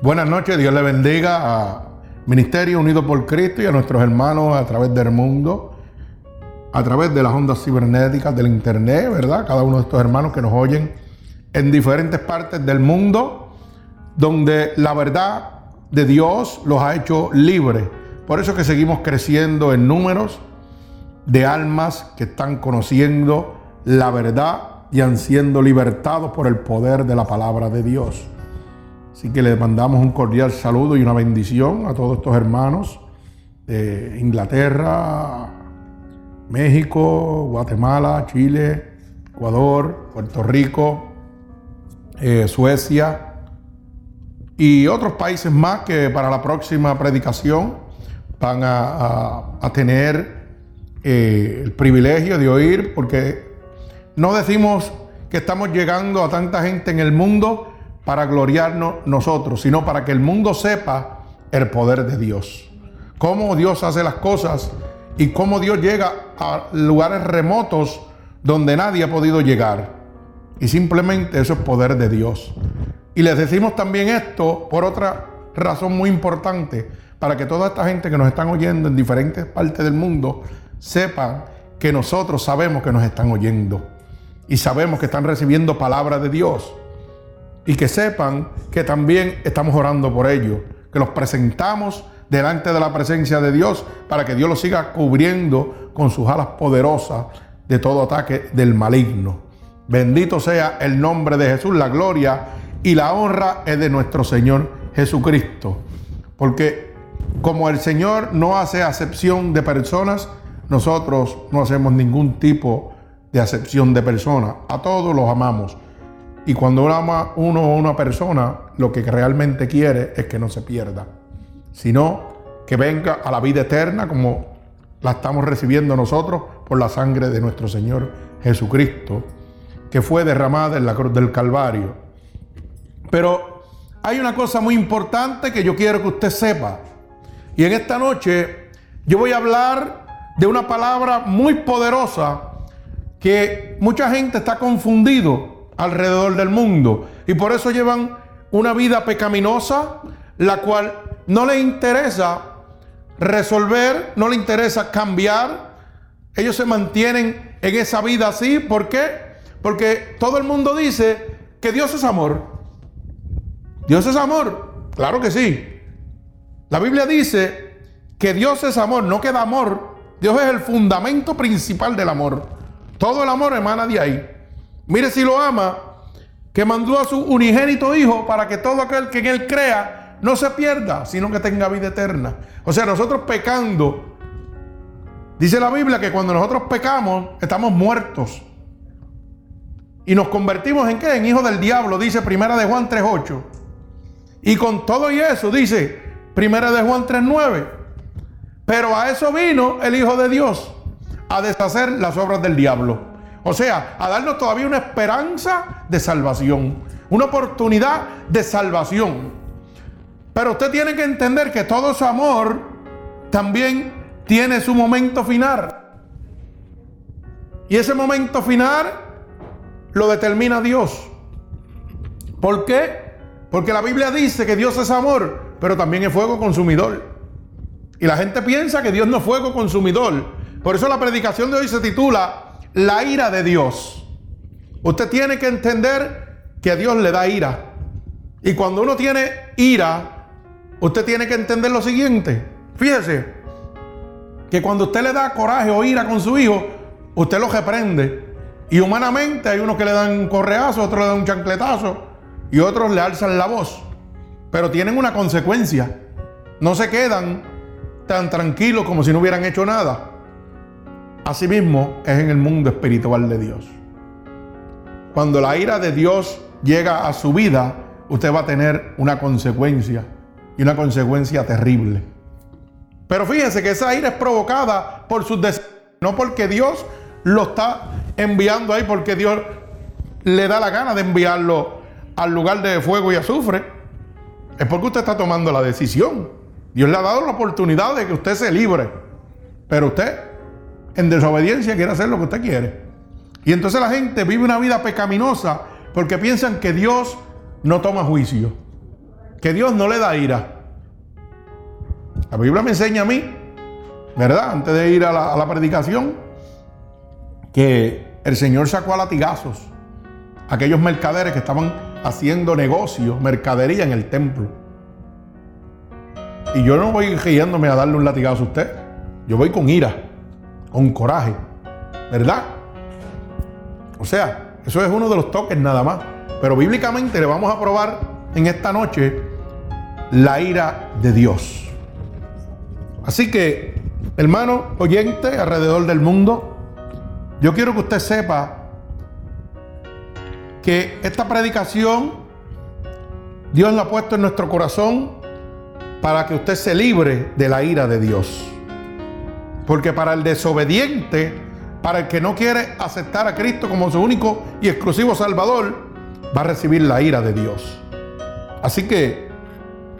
Buenas noches, Dios le bendiga a Ministerio Unido por Cristo y a nuestros hermanos a través del mundo, a través de las ondas cibernéticas del Internet, ¿verdad? Cada uno de estos hermanos que nos oyen en diferentes partes del mundo, donde la verdad de Dios los ha hecho libres. Por eso que seguimos creciendo en números de almas que están conociendo la verdad y han siendo libertados por el poder de la palabra de Dios. Así que le mandamos un cordial saludo y una bendición a todos estos hermanos de Inglaterra, México, Guatemala, Chile, Ecuador, Puerto Rico, eh, Suecia y otros países más que para la próxima predicación van a, tener eh, el privilegio de oír, porque no decimos que estamos llegando a tanta gente en el mundo, para gloriarnos nosotros, sino para que el mundo sepa el poder de Dios. Cómo Dios hace las cosas y cómo Dios llega a lugares remotos donde nadie ha podido llegar. Y simplemente eso es poder de Dios. Y les decimos también esto por otra razón muy importante, para que toda esta gente que nos están oyendo en diferentes partes del mundo sepan que nosotros sabemos que nos están oyendo y sabemos que están recibiendo palabra de Dios y que sepan que también estamos orando por ellos, que los presentamos delante de la presencia de Dios para que Dios los siga cubriendo con sus alas poderosas de todo ataque del maligno. Bendito sea el nombre de Jesús, la gloria y la honra es de nuestro Señor Jesucristo. Porque como el Señor no hace acepción de personas, nosotros no hacemos ningún tipo de acepción de personas. A todos los amamos. Y cuando uno ama uno o una persona, lo que realmente quiere es que no se pierda, sino que venga a la vida eterna como la estamos recibiendo nosotros por la sangre de nuestro Señor Jesucristo, que fue derramada en la cruz del Calvario. Pero hay una cosa muy importante que yo quiero que usted sepa. Y en esta noche yo voy a hablar de una palabra muy poderosa que mucha gente está confundido alrededor del mundo. Y por eso llevan una vida pecaminosa, la cual no le interesa resolver, no le interesa cambiar. Ellos se mantienen en esa vida así. ¿Por qué? Porque todo el mundo dice que Dios es amor. Dios es amor. Claro que sí. La Biblia dice que Dios es amor, no queda amor. Dios es el fundamento principal del amor. Todo el amor emana de ahí. Mire si lo ama, que mandó a su unigénito Hijo para que todo aquel que en Él crea no se pierda, sino que tenga vida eterna. O sea, nosotros pecando, dice la Biblia que cuando nosotros pecamos, estamos muertos. Y nos convertimos en qué? En hijos del diablo, dice Primera de Juan 3.8. Y con todo y eso, dice Primera de Juan 3.9. Pero a eso vino el Hijo de Dios, a deshacer las obras del diablo. O sea, a darnos todavía una esperanza de salvación, una oportunidad de salvación. Pero usted tiene que entender que todo su amor también tiene su momento final. Y ese momento final lo determina Dios. ¿Por qué? Porque la Biblia dice que Dios es amor, pero también es fuego consumidor. Y la gente piensa que Dios no es fuego consumidor. Por eso la predicación de hoy se titula la ira de Dios. Usted tiene que entender que Dios le da ira. Y cuando uno tiene ira, usted tiene que entender lo siguiente. Fíjese que cuando usted le da coraje o ira con su hijo, usted lo reprende. Y humanamente hay unos que le dan un correazo, otros le dan un chancletazo y otros le alzan la voz. Pero tienen una consecuencia. No se quedan tan tranquilos como si no hubieran hecho nada. Asimismo es en el mundo espiritual de Dios. Cuando la ira de Dios llega a su vida, usted va a tener una consecuencia y una consecuencia terrible. Pero fíjense que esa ira es provocada por sus deseos, no porque Dios lo está enviando ahí, porque Dios le da la gana de enviarlo al lugar de fuego y azufre. Es porque usted está tomando la decisión. Dios le ha dado la oportunidad de que usted se libre. Pero usted en desobediencia quiere hacer lo que usted quiere. Y entonces la gente vive una vida pecaminosa porque piensan que Dios no toma juicio. que Dios no le da ira. La Biblia me enseña a mí, ¿verdad? Antes de ir a la, predicación, que el Señor sacó a latigazos a aquellos mercaderes que estaban haciendo negocios, mercadería en el templo. Y yo no voy guiándome a darle un latigazo a usted. Yo voy con ira, con coraje, ¿verdad? O sea, eso es uno de los toques nada más. Pero bíblicamente le vamos a probar en esta noche la ira de Dios. Así que, hermano oyente alrededor del mundo, yo quiero que usted sepa que esta predicación Dios la ha puesto en nuestro corazón para que usted se libre de la ira de Dios. Porque para el desobediente, para el que no quiere aceptar a Cristo como su único y exclusivo Salvador, va a recibir la ira de Dios. Así que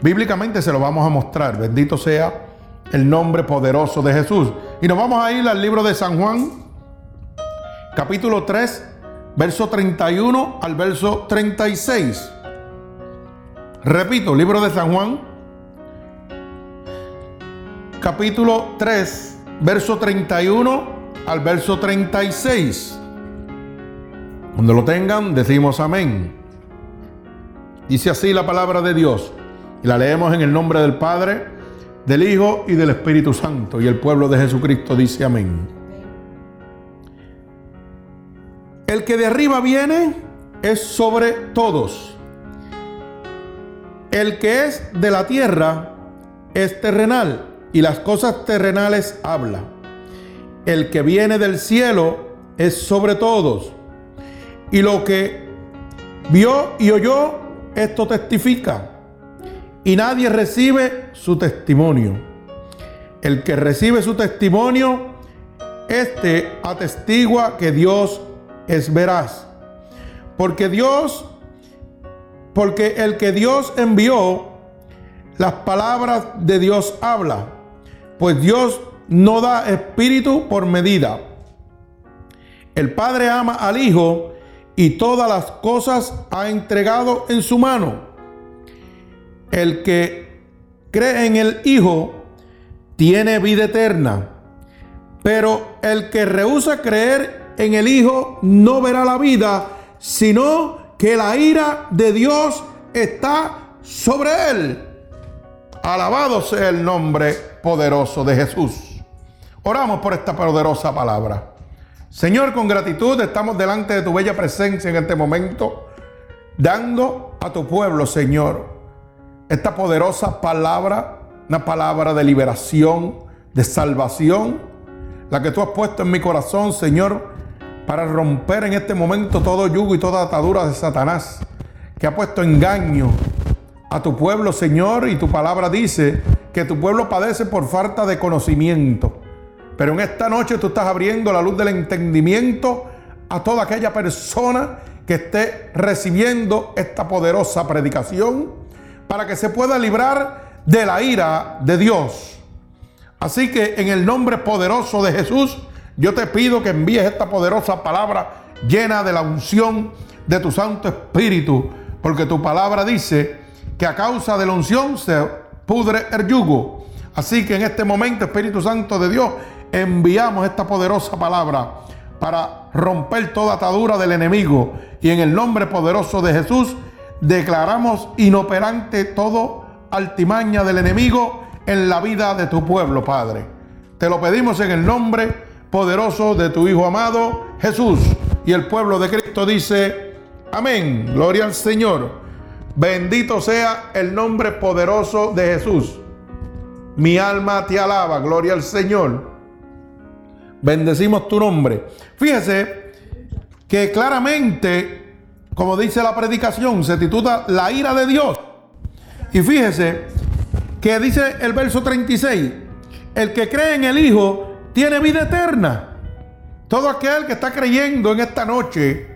bíblicamente se lo vamos a mostrar. Bendito sea el nombre poderoso de Jesús. Y nos vamos a ir al libro de San Juan, capítulo 3, verso 31 al verso 36. Repito, libro de San Juan, capítulo 3, verso 31 al verso 36. Cuando lo tengan, decimos amén. Dice así la palabra de Dios. Y la leemos en el nombre del Padre, del Hijo y del Espíritu Santo. Y el pueblo de Jesucristo dice amén. El que de arriba viene es sobre todos. El que es de la tierra es terrenal y las cosas terrenales habla. El que viene del cielo es sobre todos. Y lo que vio y oyó, esto testifica. Y nadie recibe su testimonio. El que recibe su testimonio, este atestigua que Dios es veraz. Porque Dios, porque el que Dios envió, las palabras de Dios habla. Pues Dios no da espíritu por medida. El Padre ama al Hijo y todas las cosas ha entregado en su mano. El que cree en el Hijo tiene vida eterna, pero el que rehúsa creer en el Hijo no verá la vida, sino que la ira de Dios está sobre él. Alabado sea el nombre poderoso de Jesús. Oramos por esta poderosa palabra. Señor, con gratitud estamos delante de tu bella presencia en este momento, dando a tu pueblo, Señor, esta poderosa palabra, una palabra de liberación, de salvación, la que tú has puesto en mi corazón, Señor, para romper en este momento todo yugo y toda atadura de Satanás, que ha puesto engaño a tu pueblo, Señor, y tu palabra dice que tu pueblo padece por falta de conocimiento. Pero en esta noche tú estás abriendo la luz del entendimiento a toda aquella persona que esté recibiendo esta poderosa predicación para que se pueda librar de la ira de Dios. Así que en el nombre poderoso de Jesús, yo te pido que envíes esta poderosa palabra llena de la unción de tu Santo Espíritu, porque tu palabra dice que a causa de la unción se pudre el yugo. Así que en este momento, Espíritu Santo de Dios, enviamos esta poderosa palabra para romper toda atadura del enemigo. Y en el nombre poderoso de Jesús, declaramos inoperante todo altimaña del enemigo en la vida de tu pueblo, Padre. Te lo pedimos en el nombre poderoso de tu Hijo amado Jesús. Y el pueblo de Cristo dice, amén, gloria al Señor. Bendito sea el nombre poderoso de Jesús. Mi alma te alaba, gloria al Señor. Bendecimos tu nombre. Fíjese que claramente, como dice la predicación, se titula La ira de Dios. Y fíjese que dice el verso 36, el que cree en el Hijo tiene vida eterna. Todo aquel que está creyendo en esta noche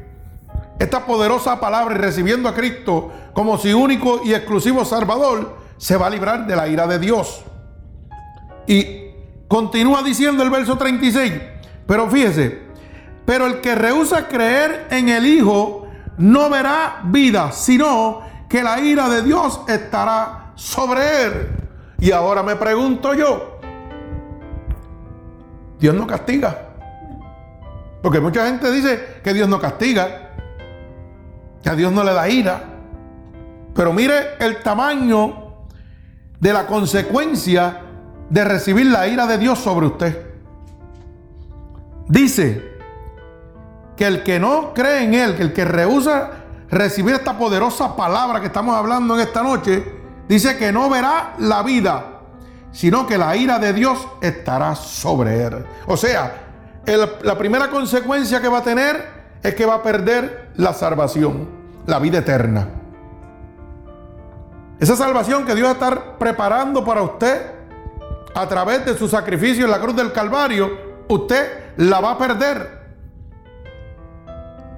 esta poderosa palabra y recibiendo a Cristo como su único y exclusivo Salvador, se va a librar de la ira de Dios. Y continúa diciendo el verso 36, pero fíjese, pero el que rehúsa creer en el Hijo no verá vida, sino que la ira de Dios estará sobre él. Y ahora me pregunto yo, Dios no castiga. Porque mucha gente dice que Dios no castiga, que a Dios no le da ira. Pero mire el tamaño de la consecuencia de recibir la ira de Dios sobre usted. Dice que el que no cree en Él, que el que rehúsa recibir esta poderosa palabra que estamos hablando en esta noche, dice que no verá la vida, sino que la ira de Dios estará sobre él. O sea, la primera consecuencia que va a tener es que va a perder la salvación, la vida eterna. Esa salvación que Dios estar preparando para usted a través de su sacrificio en la cruz del Calvario, usted la va a perder.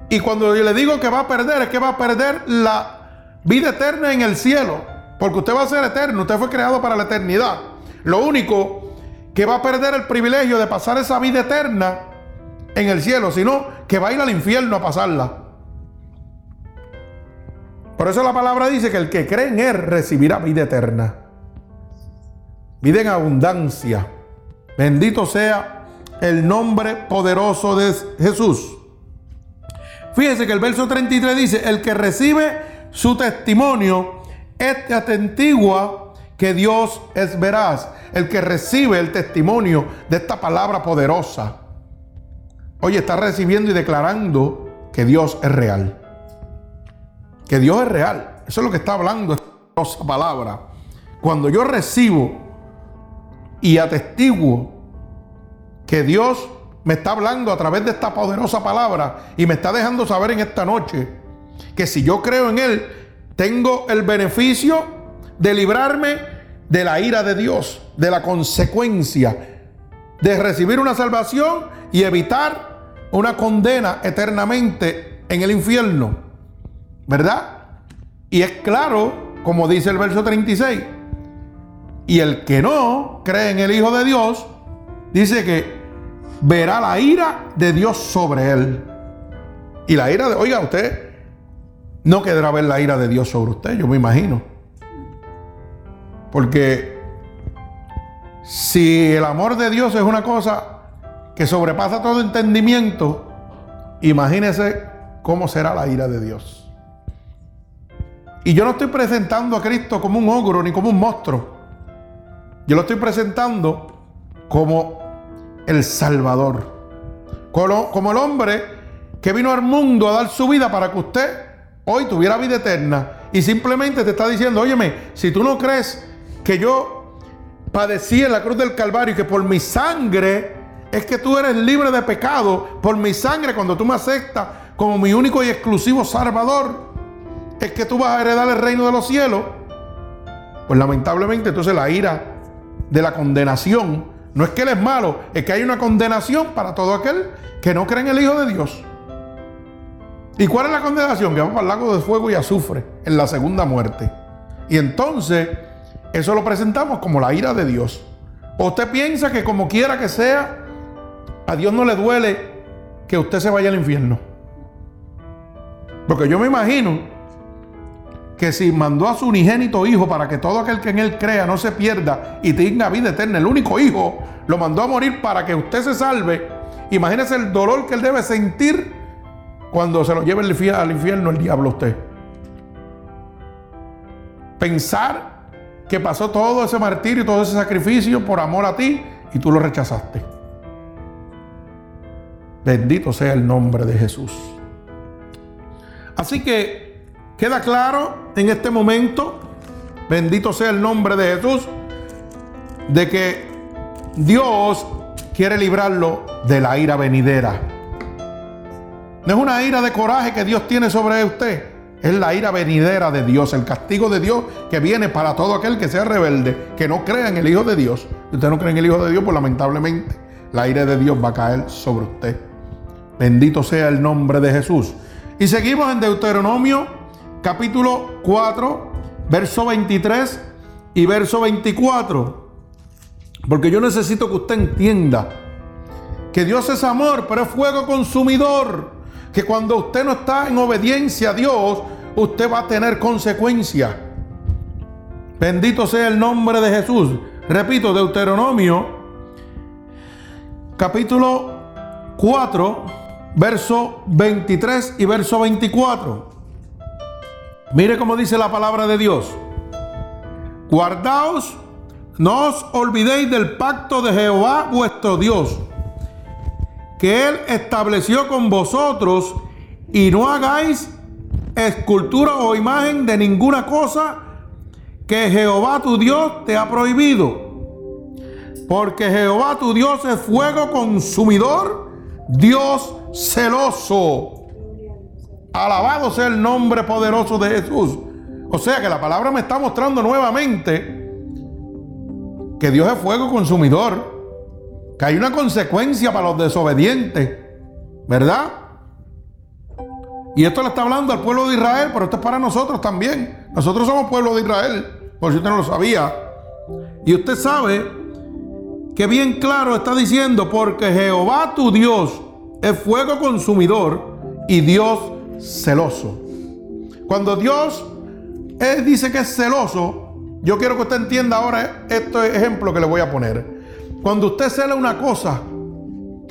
Y cuando yo le digo que va a perder, es que va a perder la vida eterna en el cielo. Porque usted va a ser eterno, usted fue creado para la eternidad. Lo único que va a perder el privilegio de pasar esa vida eterna en el cielo, sino que va a ir al infierno a pasarla. Por eso la palabra dice que el que cree en Él recibirá vida eterna. Vida en abundancia. Bendito sea el nombre poderoso de Jesús. Fíjese que el verso 33 dice, el que recibe su testimonio, este atentigua que Dios es veraz. El que recibe el testimonio de esta palabra poderosa. Oye, está recibiendo y declarando que Dios es real. Que Dios es real. Eso es lo que está hablando esta palabra. Cuando yo recibo y atestiguo que Dios me está hablando a través de esta poderosa palabra y me está dejando saber en esta noche que si yo creo en Él, tengo el beneficio de librarme de la ira de Dios, de la consecuencia, de recibir una salvación y evitar una condena eternamente en el infierno. ¿Verdad? Y es claro, como dice el verso 36, y el que no cree en el Hijo de Dios, dice que verá la ira de Dios sobre él. Y la ira de, oiga, usted no quedará ver la ira de Dios sobre usted, yo me imagino. Porque si el amor de Dios es una cosa que sobrepasa todo entendimiento, imagínese cómo será la ira de Dios. Y yo no estoy presentando a Cristo como un ogro ni como un monstruo. Yo lo estoy presentando como el Salvador. Como, el hombre que vino al mundo a dar su vida para que usted hoy tuviera vida eterna. Y simplemente te está diciendo, óyeme, si tú no crees que yo padecí en la cruz del Calvario y que por mi sangre es que tú eres libre de pecado, por mi sangre cuando tú me aceptas como mi único y exclusivo Salvador, es que tú vas a heredar el reino de los cielos. Pues lamentablemente entonces la ira de la condenación no es que Él es malo, es que hay una condenación para todo aquel que no cree en el Hijo de Dios. ¿Y cuál es la condenación? Que vamos el lago de fuego y azufre en la segunda muerte. Y entonces, eso lo presentamos como la ira de Dios. ¿O usted piensa que como quiera que sea, a Dios no le duele que usted se vaya al infierno? Porque yo me imagino que si mandó a su unigénito hijo para que todo aquel que en él crea no se pierda y tenga vida eterna, el único hijo, lo mandó a morir para que usted se salve. Imagínese el dolor que él debe sentir cuando se lo lleve al infierno el diablo a usted. Pensar que pasó todo ese martirio y todo ese sacrificio por amor a ti y tú lo rechazaste. Bendito sea el nombre de Jesús. Así que Queda claro en este momento, bendito sea el nombre de Jesús, de que Dios quiere librarlo de la ira venidera. No es una ira de coraje que Dios tiene sobre usted, es la ira venidera de Dios, el castigo de Dios que viene para todo aquel que sea rebelde, que no crea en el Hijo de Dios. Si usted no cree en el Hijo de Dios, pues lamentablemente la ira de Dios va a caer sobre usted. Bendito sea el nombre de Jesús. Y seguimos en Deuteronomio capítulo 4, verso 23 y verso 24. Porque yo necesito que usted entienda que Dios es amor, pero es fuego consumidor. Que cuando usted no está en obediencia a Dios, usted va a tener consecuencias. Bendito sea el nombre de Jesús. Repito, Deuteronomio capítulo 4, verso 23 y verso 24. Mire cómo dice la palabra de Dios. Guardaos, no os olvidéis del pacto de Jehová vuestro Dios, que Él estableció con vosotros, y no hagáis escultura o imagen de ninguna cosa que Jehová tu Dios te ha prohibido. Porque Jehová tu Dios es fuego consumidor, Dios celoso. Alabado sea el nombre poderoso de Jesús. O sea que la palabra me está mostrando nuevamente que Dios es fuego consumidor. Que hay una consecuencia para los desobedientes. ¿Verdad? Y esto le está hablando al pueblo de Israel, pero esto es para nosotros también. Nosotros somos pueblo de Israel, por si usted no lo sabía. Y usted sabe que bien claro está diciendo, porque Jehová tu Dios es fuego consumidor y Dios celoso. Cuando Dios él dice que es celoso, yo quiero que usted entienda ahora este ejemplo que le voy a poner. Cuando usted cela una cosa,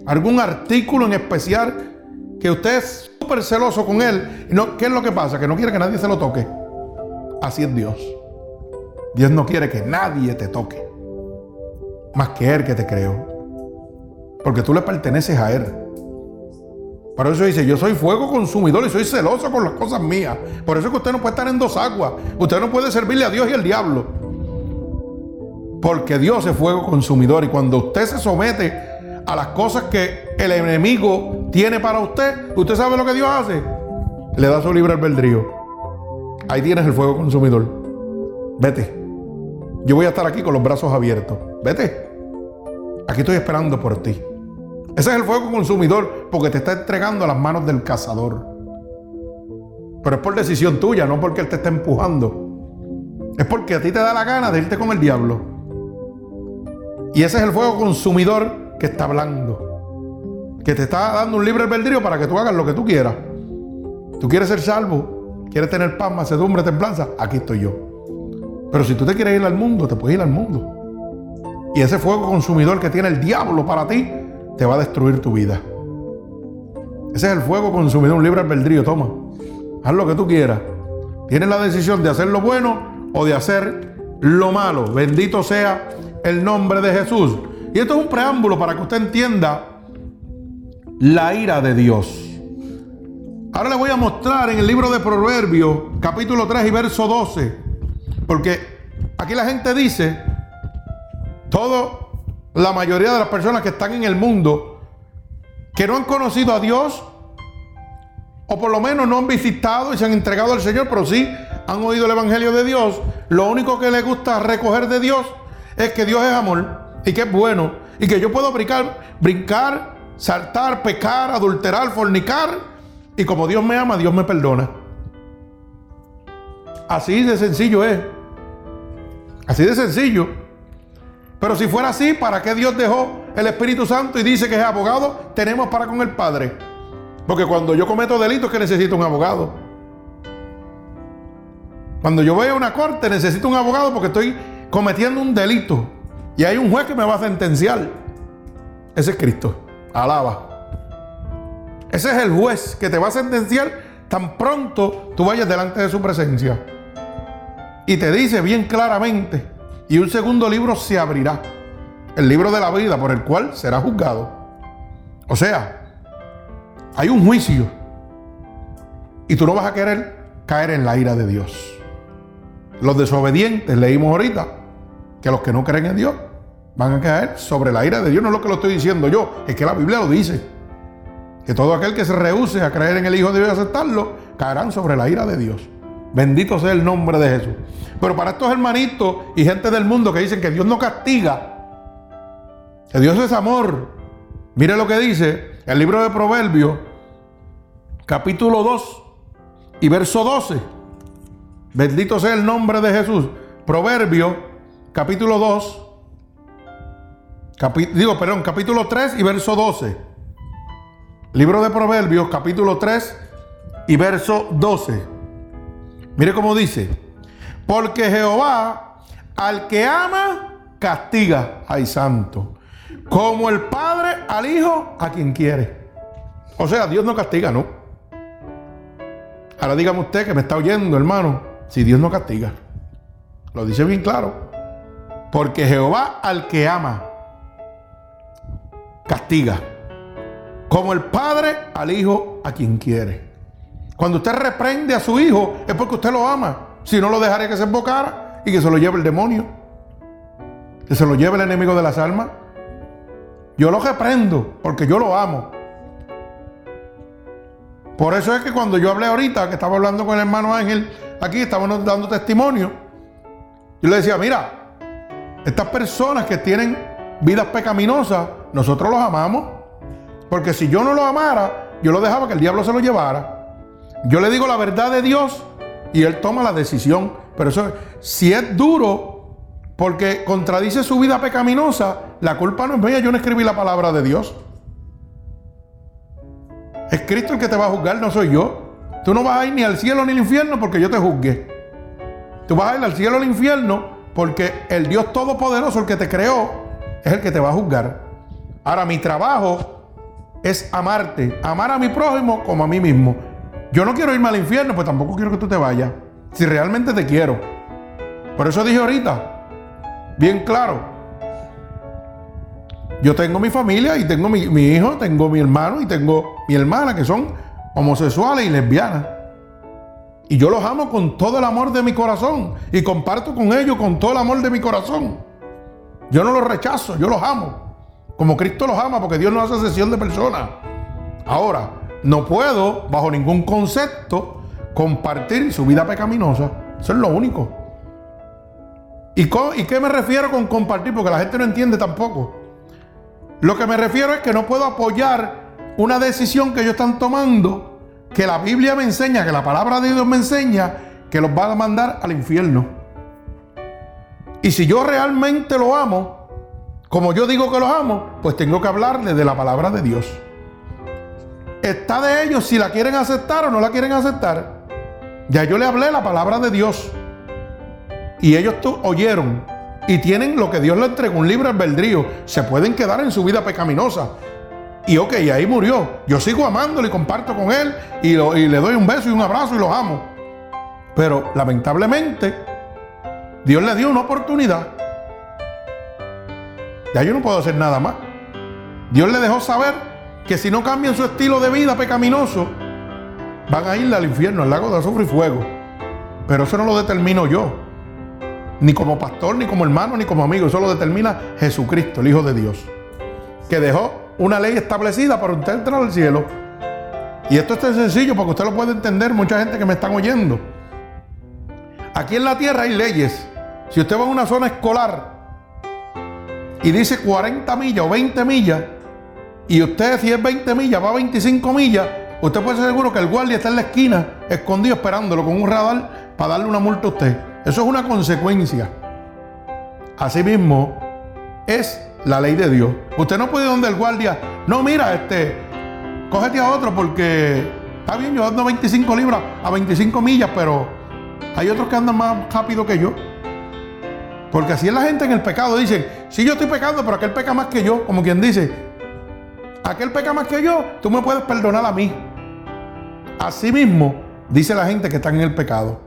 algún artículo en especial, que usted es súper celoso con él, no, ¿qué es lo que pasa? Que no quiere que nadie se lo toque. Así es Dios. Dios no quiere que nadie te toque. Más que Él que te creó. Porque tú le perteneces a Él. Por eso dice, yo soy fuego consumidor y soy celoso con las cosas mías. Por eso es que usted no puede estar en dos aguas. Usted no puede servirle a Dios y al diablo. Porque Dios es fuego consumidor y cuando usted se somete a las cosas que el enemigo tiene para usted, usted sabe lo que Dios hace. Le da su libre albedrío. Ahí tienes el fuego consumidor. Vete. Yo voy a estar aquí con los brazos abiertos. Vete. Aquí estoy esperando por ti. Ese es el fuego consumidor porque te está entregando a las manos del cazador. Pero es por decisión tuya, no porque él te está empujando. Es porque a ti te da la gana de irte con el diablo. Y ese es el fuego consumidor que está hablando. Que te está dando un libre albedrío para que tú hagas lo que tú quieras. Tú quieres ser salvo, quieres tener paz, macedumbre, templanza. Aquí estoy yo. Pero si tú te quieres ir al mundo, te puedes ir al mundo. Y ese fuego consumidor que tiene el diablo para ti, te va a destruir tu vida. Ese es el fuego consumido, un libre albedrío, toma. Haz lo que tú quieras. Tienes la decisión de hacer lo bueno o de hacer lo malo. Bendito sea el nombre de Jesús. Y esto es un preámbulo para que usted entienda la ira de Dios. Ahora le voy a mostrar en el libro de Proverbios, capítulo 3 y verso 12. Porque aquí la gente dice, todo la mayoría de las personas que están en el mundo que no han conocido a Dios o por lo menos no han visitado y se han entregado al Señor, pero sí han oído el Evangelio de Dios, lo único que les gusta recoger de Dios es que Dios es amor y que es bueno y que yo puedo brincar, brincar, saltar, pecar, adulterar, fornicar y como Dios me ama, Dios me perdona. Así de sencillo es. Así de sencillo. Pero si fuera así, ¿para qué Dios dejó el Espíritu Santo y dice que es abogado? Tenemos para con el Padre. Porque cuando yo cometo delitos, que necesito un abogado. Cuando yo voy a una corte, necesito un abogado porque estoy cometiendo un delito. Y hay un juez que me va a sentenciar. Ese es Cristo. Alaba. Ese es el juez que te va a sentenciar tan pronto tú vayas delante de su presencia. Y te dice bien claramente y un segundo libro se abrirá, el libro de la vida por el cual será juzgado. O sea, hay un juicio y tú no vas a querer caer en la ira de Dios. Los desobedientes, leímos ahorita, que los que no creen en Dios van a caer sobre la ira de Dios. No es lo que lo estoy diciendo yo, es que la Biblia lo dice. Que todo aquel que se rehúse a creer en el Hijo de Dios y aceptarlo, caerán sobre la ira de Dios. Bendito sea el nombre de Jesús. Pero para estos hermanitos y gente del mundo que dicen que Dios no castiga, que Dios es amor, mire lo que dice el libro de Proverbios, capítulo 2 y verso 12. Bendito sea el nombre de Jesús. Proverbio, capítulo 2. digo, perdón, capítulo 3 y verso 12. Libro de Proverbios, capítulo 3 y verso 12. Mire cómo dice, porque Jehová al que ama castiga, ay santo, como el padre al hijo a quien quiere. O sea, Dios no castiga, ¿no? Ahora dígame usted que me está oyendo, hermano, si Dios no castiga. Lo dice bien claro. Porque Jehová al que ama, castiga. Como el padre al hijo a quien quiere. Cuando usted reprende a su hijo es porque usted lo ama. Si no lo dejaría que se embocara y que se lo lleve el demonio. Que se lo lleve el enemigo de las almas. Yo lo reprendo porque yo lo amo. Por eso es que cuando yo hablé ahorita, que estaba hablando con el hermano Ángel, aquí estábamos dando testimonio, yo le decía, mira, estas personas que tienen vidas pecaminosas, nosotros los amamos. Porque si yo no los amara, yo lo dejaba que el diablo se lo llevara. Yo le digo la verdad de Dios y él toma la decisión. Pero eso, si es duro porque contradice su vida pecaminosa, la culpa no es mía, yo no escribí la palabra de Dios. Es Cristo el que te va a juzgar, no soy yo. Tú no vas a ir ni al cielo ni al infierno porque yo te juzgué. Tú vas a ir al cielo o al infierno porque el Dios Todopoderoso, el que te creó, es el que te va a juzgar. Ahora, mi trabajo es amarte, amar a mi prójimo como a mí mismo. Yo no quiero irme al infierno, pues tampoco quiero que tú te vayas. Si realmente te quiero. Por eso dije ahorita, bien claro. Yo tengo mi familia y tengo mi, hijo, tengo mi hermano y tengo mi hermana que son homosexuales y lesbianas. Y yo los amo con todo el amor de mi corazón. Y comparto con ellos con todo el amor de mi corazón. Yo no los rechazo, yo los amo. Como Cristo los ama, porque Dios no hace sesión de personas. Ahora, no puedo, bajo ningún concepto, compartir su vida pecaminosa. Eso es lo único. ¿Y, ¿Y qué me refiero con compartir? Porque la gente no entiende tampoco. Lo que me refiero es que no puedo apoyar una decisión que ellos están tomando que la Biblia me enseña, que la palabra de Dios me enseña, que los va a mandar al infierno. Y si yo realmente lo amo, como yo digo que los amo, pues tengo que hablarle de la palabra de Dios. Está de ellos si la quieren aceptar o no la quieren aceptar. Ya yo le hablé la palabra de Dios. Y ellos oyeron y tienen lo que Dios les entregó, un libre albedrío. Se pueden quedar en su vida pecaminosa. Y ok, ahí murió. Yo sigo amándolo y comparto con él y, le doy un beso y un abrazo y los amo. Pero lamentablemente, Dios le dio una oportunidad. Ya yo no puedo hacer nada más. Dios le dejó saber que si no cambian su estilo de vida pecaminoso, van a ir al infierno, al lago de azufre y fuego. Pero eso no lo determino yo. Ni como pastor, ni como hermano, ni como amigo. Eso lo determina Jesucristo, el Hijo de Dios. Que dejó una ley establecida para usted entrar al cielo. Y esto es tan sencillo porque usted lo puede entender, mucha gente que me están oyendo. Aquí en la tierra hay leyes. Si usted va a una zona escolar y dice 40 millas o 20 millas, y usted si es 20 millas va a 25 millas, usted puede ser seguro que el guardia está en la esquina escondido esperándolo con un radar para darle una multa a usted. Eso es una consecuencia. Asimismo, es la ley de Dios. Usted no puede ir donde el guardia, no, mira, este, cógete a otro porque está bien, yo ando 25 libras a 25 millas, pero hay otros que andan más rápido que yo. Porque así es la gente en el pecado. Dicen, sí, yo estoy pecando, pero aquel peca más que yo. Como quien dice, aquel peca más que yo, tú me puedes perdonar a mí. Así mismo dice la gente que está en el pecado.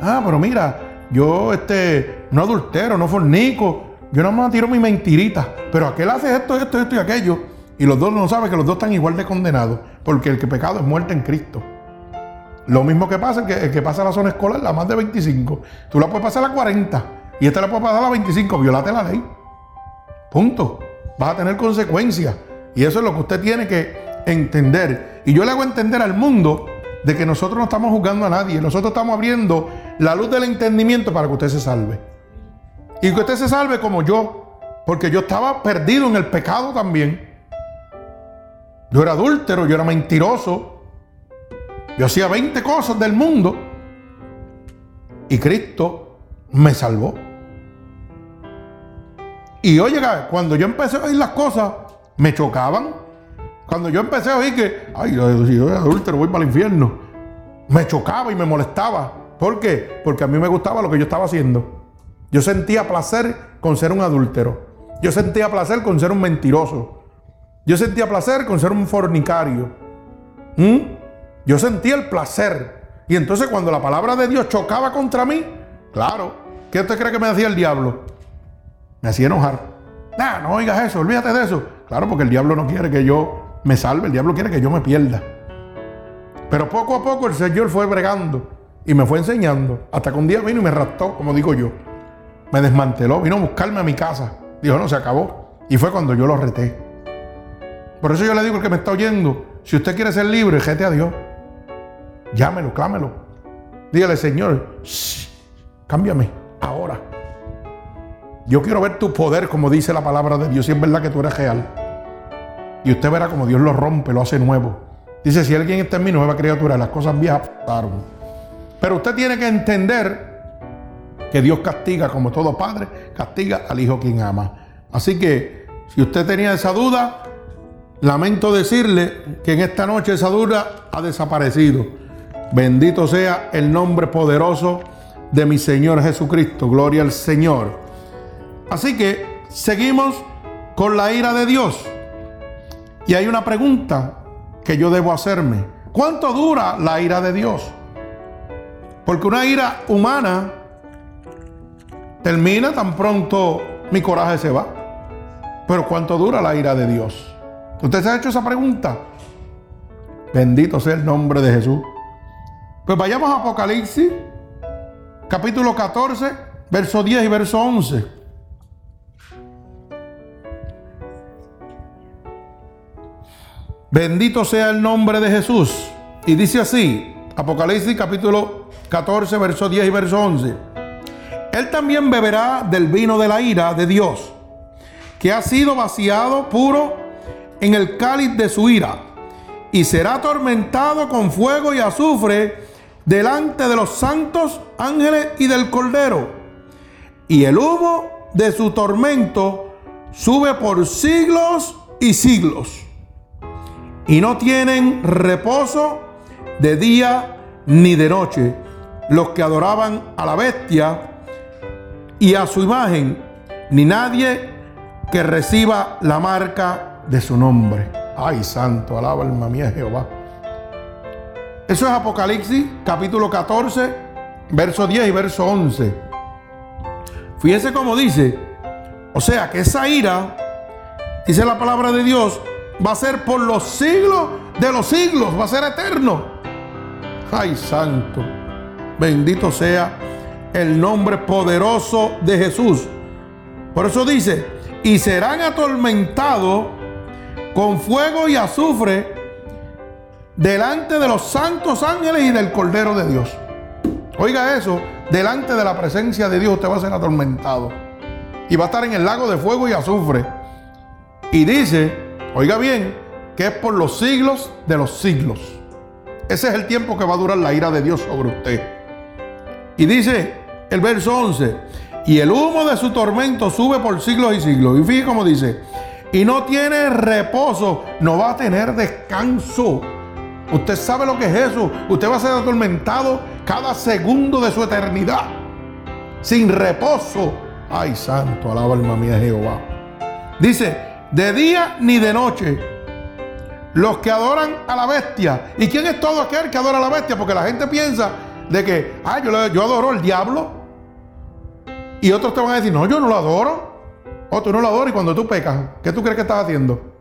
Ah, pero mira, yo este, no adultero, no fornico, yo no me tiro mi mentirita, pero aquel hace esto, esto, esto y aquello. Y los dos no saben que los dos están igual de condenados, porque el que pecado es muerte en Cristo. Lo mismo que pasa, el que, el que pasa la zona escolar, la más de 25. Tú la puedes pasar a 40 y esta la puedes pasar a 25. Violate la ley. Punto. Vas a tener consecuencias. Y eso es lo que usted tiene que entender. Y yo le hago entender al mundo de que nosotros no estamos juzgando a nadie. Nosotros estamos abriendo la luz del entendimiento para que usted se salve. Y que usted se salve como yo, porque yo estaba perdido en el pecado también. Yo era adúltero, yo era mentiroso. Yo hacía 20 cosas del mundo. Y Cristo me salvó. Y oye, cuando yo empecé a oír las cosas, me chocaban. Cuando yo empecé a oír que, ay, si yo soy adúltero, voy para el infierno, me chocaba y me molestaba. ¿Por qué? Porque a mí me gustaba lo que yo estaba haciendo. Yo sentía placer con ser un adúltero. Yo sentía placer con ser un mentiroso. Yo sentía placer con ser un fornicario. ¿Mm? Yo sentía el placer. Y entonces cuando la palabra de Dios chocaba contra mí, claro, ¿qué usted cree que me hacía el diablo? Me hacía enojar. Nah, no oigas eso, olvídate de eso. Claro, porque el diablo no quiere que yo me salve, el diablo quiere que yo me pierda. Pero poco a poco el Señor fue bregando y me fue enseñando. Hasta que un día vino y me raptó, como digo yo. Me desmanteló, vino a buscarme a mi casa. Dijo, no, se acabó. Y fue cuando yo lo reté. Por eso yo le digo al que me está oyendo, si usted quiere ser libre, rete a Dios. Llámelo, clámelo. Dígale, Señor, cámbiame ahora. Yo quiero ver tu poder como dice la palabra de Dios. Si es verdad que tú eres real. Y usted verá como Dios lo rompe, lo hace nuevo. Dice, si alguien está en mí, nueva criatura, las cosas viejas pasaron. Pero usted tiene que entender que Dios castiga, como todo padre, castiga al hijo quien ama. Así que, si usted tenía esa duda, lamento decirle que en esta noche esa duda ha desaparecido. Bendito sea el nombre poderoso de mi Señor Jesucristo. Gloria al Señor. Así que seguimos con la ira de Dios. Y hay una pregunta que yo debo hacerme. ¿Cuánto dura la ira de Dios? Porque una ira humana termina tan pronto mi coraje se va. Pero ¿cuánto dura la ira de Dios? ¿Usted se ha hecho esa pregunta? Bendito sea el nombre de Jesús. Pues vayamos a Apocalipsis, capítulo 14, verso 10 y verso 11. Bendito sea el nombre de Jesús. Y dice así, Apocalipsis capítulo 14, verso 10 y verso 11. Él también beberá del vino de la ira de Dios, que ha sido vaciado puro en el cáliz de su ira, y será atormentado con fuego y azufre delante de los santos ángeles y del Cordero. Y el humo de su tormento sube por siglos y siglos y no tienen reposo de día ni de noche los que adoraban a la bestia y a su imagen, ni nadie que reciba la marca de su nombre. Ay, santo, alaba alma mía Jehová. Eso es Apocalipsis capítulo 14, verso 10 y verso 11. Fíjese cómo dice, o sea que esa ira, dice la palabra de Dios, va a ser por los siglos de los siglos, va a ser eterno. Ay, santo, bendito sea el nombre poderoso de Jesús. Por eso dice, y serán atormentados con fuego y azufre delante de los santos ángeles y del Cordero de Dios. Oiga eso, delante de la presencia de Dios usted va a ser atormentado. Y va a estar en el lago de fuego y azufre. Y dice Oiga bien, que es por los siglos de los siglos. Ese es el tiempo que va a durar la ira de Dios sobre usted. Y dice el verso 11, y el humo de su tormento sube por siglos y siglos. Y fíjese cómo dice, y no tiene reposo, no va a tener descanso. Usted sabe lo que es eso. Usted va a ser atormentado cada segundo de su eternidad. Sin reposo. Ay, santo, alaba alma mía Jehová. Dice, de día ni de noche. Los que adoran a la bestia. ¿Y quién es todo aquel que adora a la bestia? Porque la gente piensa de que, ah, yo, yo adoro al diablo. Y otros te van a decir, no, yo no lo adoro. O tú no lo adoras y cuando tú pecas, ¿qué tú crees que estás haciendo?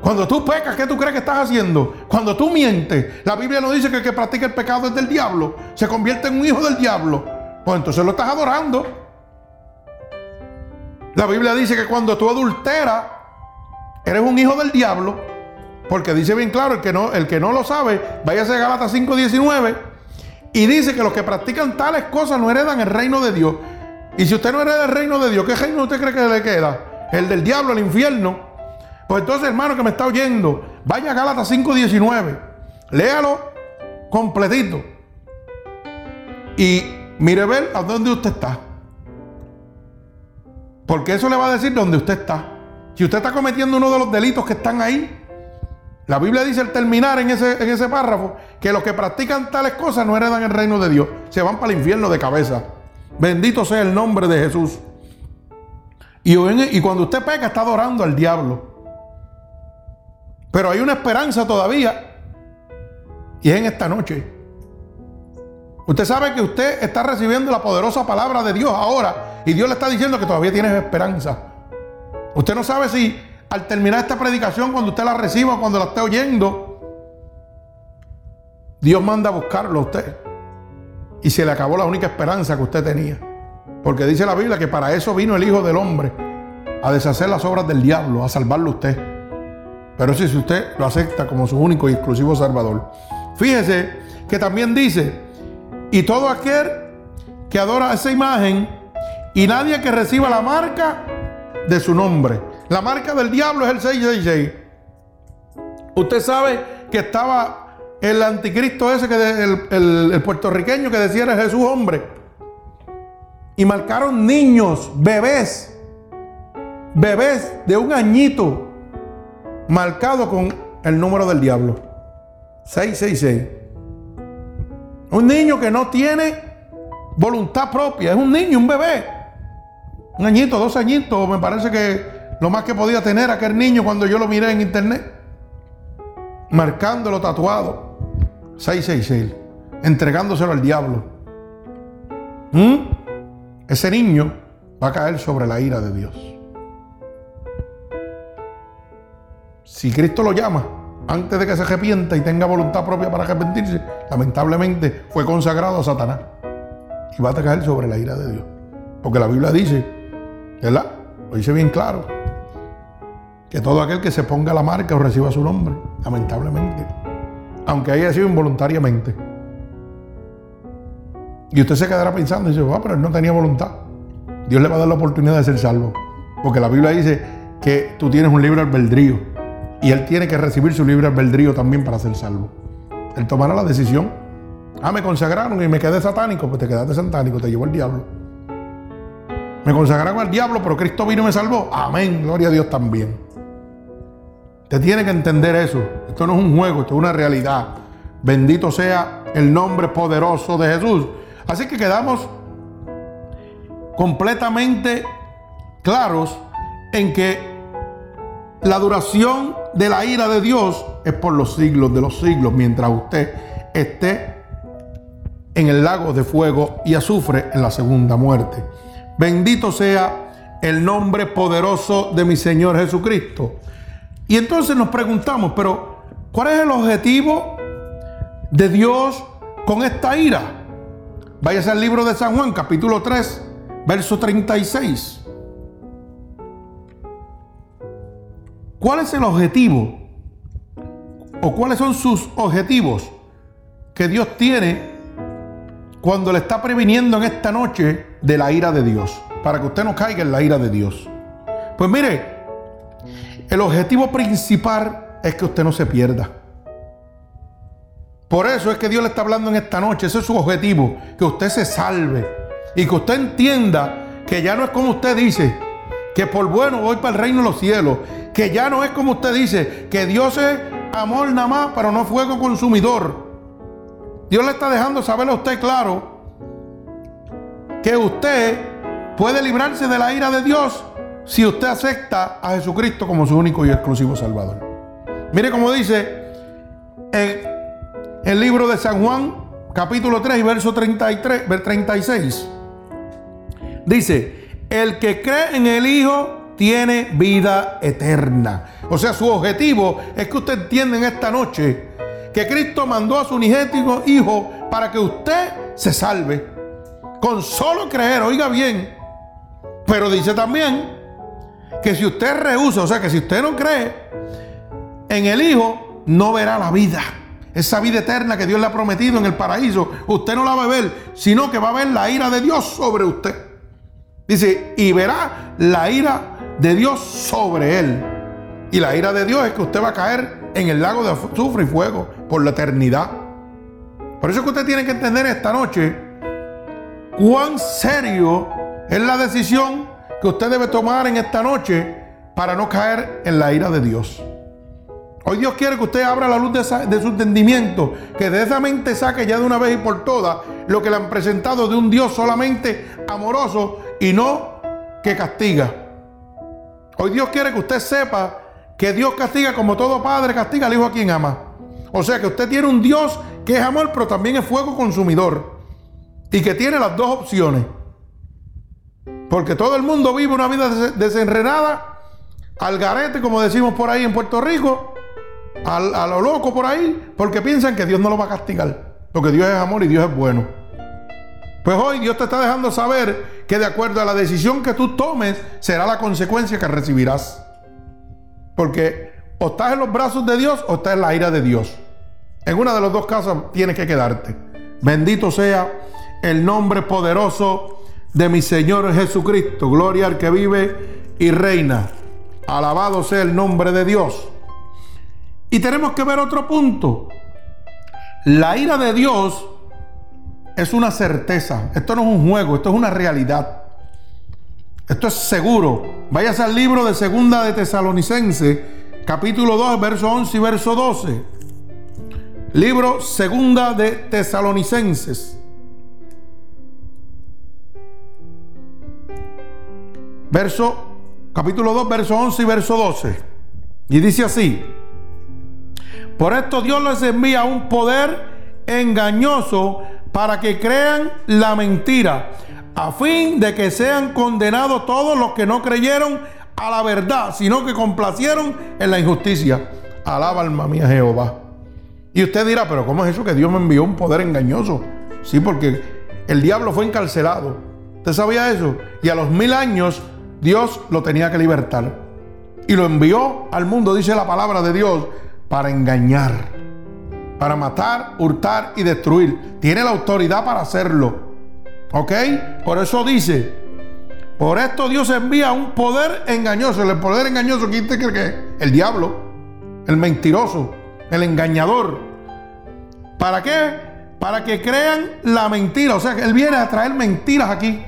Cuando tú pecas, ¿qué tú crees que estás haciendo? Cuando tú mientes, la Biblia no dice que el que practica el pecado es del diablo, se convierte en un hijo del diablo. Pues entonces lo estás adorando. La Biblia dice que cuando tú adulteras, eres un hijo del diablo. Porque dice bien claro, el que no, el que no lo sabe, váyase a Galatas 5:19 y dice que los que practican tales cosas no heredan el reino de Dios. Y si usted no hereda el reino de Dios, ¿qué reino usted cree que le queda? El del diablo, el infierno. Pues entonces, hermano que me está oyendo, vaya a Gálatas 5:19, léalo completito. Y mire ver a dónde usted está. Porque eso le va a decir dónde usted está. Si usted está cometiendo uno de los delitos que están ahí, La Biblia dice al terminar en ese, en ese párrafo que los que practican tales cosas no heredan el reino de Dios, se van para el infierno de cabeza. Bendito sea el nombre de Jesús. Y, y cuando usted peca está adorando al diablo. Pero hay una esperanza todavía. Y es en esta noche. Usted sabe que usted está recibiendo la poderosa palabra de Dios ahora. Y Dios le está diciendo que todavía tiene esperanza. Usted no sabe si al terminar esta predicación, cuando usted la reciba, cuando la esté oyendo, Dios manda a buscarlo a usted. Y se le acabó la única esperanza que usted tenía. Porque dice la Biblia que para eso vino el Hijo del Hombre, a deshacer las obras del diablo, a salvarlo a usted. Pero si usted lo acepta como su único y exclusivo Salvador. Fíjese que también dice, y todo aquel que adora esa imagen y nadie que reciba la marca de su nombre. La marca del diablo es el 666. Usted sabe que estaba el anticristo ese, que el, puertorriqueño que decía era Jesús hombre. Y marcaron niños, bebés, bebés de un añito, marcado con el número del diablo. 666. Un niño que no tiene voluntad propia, es un niño, un bebé. Un añito, dos añitos, me parece que lo más que podía tener aquel niño cuando yo lo miré en internet. Marcándolo tatuado. 666. Entregándoselo al diablo. ¿Mm? Ese niño va a caer sobre la ira de Dios. Si Cristo lo llama antes de que se arrepienta y tenga voluntad propia para arrepentirse, lamentablemente fue consagrado a Satanás. Y va a caer sobre la ira de Dios. Porque la Biblia dice, ¿verdad? Lo dice bien claro que todo aquel que se ponga la marca o reciba su nombre, lamentablemente, aunque haya sido involuntariamente. Y usted se quedará pensando y dice, ah, pero él no tenía voluntad. Dios le va a dar la oportunidad de ser salvo. Porque la Biblia dice que tú tienes un libre albedrío. Y él tiene que recibir su libre albedrío también para ser salvo. Él tomará la decisión. Ah, me consagraron y me quedé satánico. Pues te quedaste satánico, te llevó el diablo. Me consagraron al diablo, pero Cristo vino y me salvó. Amén. Gloria a Dios también. Usted tiene que entender eso. Esto no es un juego, esto es una realidad. Bendito sea el nombre poderoso de Jesús. Así que quedamos completamente claros en que la duración de la ira de Dios es por los siglos de los siglos, mientras usted esté en el lago de fuego y azufre en la segunda muerte. Bendito sea el nombre poderoso de mi Señor Jesucristo. Y entonces nos preguntamos, pero ¿cuál es el objetivo de Dios con esta ira? Váyase al libro de San Juan, capítulo 3, verso 36. ¿Cuál es el objetivo? ¿O cuáles son sus objetivos que Dios tiene cuando le está previniendo en esta noche de la ira de Dios? Para que usted no caiga en la ira de Dios. Pues mire, el objetivo principal es que usted no se pierda. Por eso es que Dios le está hablando en esta noche. Ese es su objetivo. Que usted se salve. Y que usted entienda que ya no es como usted dice. Que por bueno voy para el reino de los cielos. Que ya no es como usted dice. Que Dios es amor nada más, pero no fuego consumidor. Dios le está dejando saber a usted claro que usted puede librarse de la ira de Dios si usted acepta a Jesucristo como su único y exclusivo Salvador. Mire cómo dice en el libro de San Juan, capítulo 3 y verso 33, 36. Dice, el que cree en el Hijo tiene vida eterna. O sea, su objetivo es que usted entienda en esta noche que Cristo mandó a su unigético Hijo para que usted se salve. Con solo creer, oiga bien. Pero dice también que si usted rehúsa, o sea, que si usted no cree en el Hijo, no verá la vida. Esa vida eterna que Dios le ha prometido en el paraíso, usted no la va a ver, sino que va a ver la ira de Dios sobre usted. Dice, y verá la ira de Dios sobre él. Y la ira de Dios es que usted va a caer en el lago de azufre y fuego por la eternidad. Por eso es que usted tiene que entender esta noche cuán serio es la decisión que usted debe tomar en esta noche para no caer en la ira de Dios. Hoy Dios quiere que usted abra la luz de, su entendimiento, que de esa mente saque ya de una vez y por todas lo que le han presentado de un Dios solamente amoroso y no que castiga. Hoy Dios quiere que usted sepa que Dios castiga como todo padre castiga al hijo a quien ama. O sea que usted tiene un Dios que es amor, pero también es fuego consumidor. Y que tiene las dos opciones. Porque todo el mundo vive una vida desenredada, al garete, como decimos por ahí en Puerto Rico, a lo loco por ahí porque piensan que Dios no lo va a castigar. Porque Dios es amor y Dios es bueno. Pues hoy Dios te está dejando saber que de acuerdo a la decisión que tú tomes será la consecuencia que recibirás. Porque o estás en los brazos de Dios o estás en la ira de Dios. En una de los dos casos tienes que quedarte. Bendito sea el nombre poderoso de mi Señor Jesucristo. Gloria al que vive y reina. Alabado sea el nombre de Dios. Y tenemos que ver otro punto. La ira de Dios es una certeza. Esto no es un juego, esto es una realidad. Esto es seguro. Váyase al libro de Segunda de Tesalonicense, capítulo 2, verso 11 y verso 12. Libro Segunda de Tesalonicenses. Verso capítulo 2, verso 11 y verso 12. Y dice así: por esto Dios les envía un poder engañoso para que crean la mentira, a fin de que sean condenados todos los que no creyeron a la verdad, sino que complacieron en la injusticia. Alaba alma mía Jehová. Y usted dirá, pero ¿cómo es eso que Dios me envió un poder engañoso? Sí, porque el diablo fue encarcelado. ¿Usted sabía eso? Y a los mil años Dios lo tenía que libertar. Y lo envió al mundo, dice la palabra de Dios, para engañar, para matar, hurtar y destruir. Tiene la autoridad para hacerlo. ¿Ok? Por eso dice, por esto Dios envía un poder engañoso. El poder engañoso, ¿quién te cree que El diablo, el mentiroso, el engañador. ¿Para qué? Para que crean la mentira. O sea, que Él viene a traer mentiras aquí.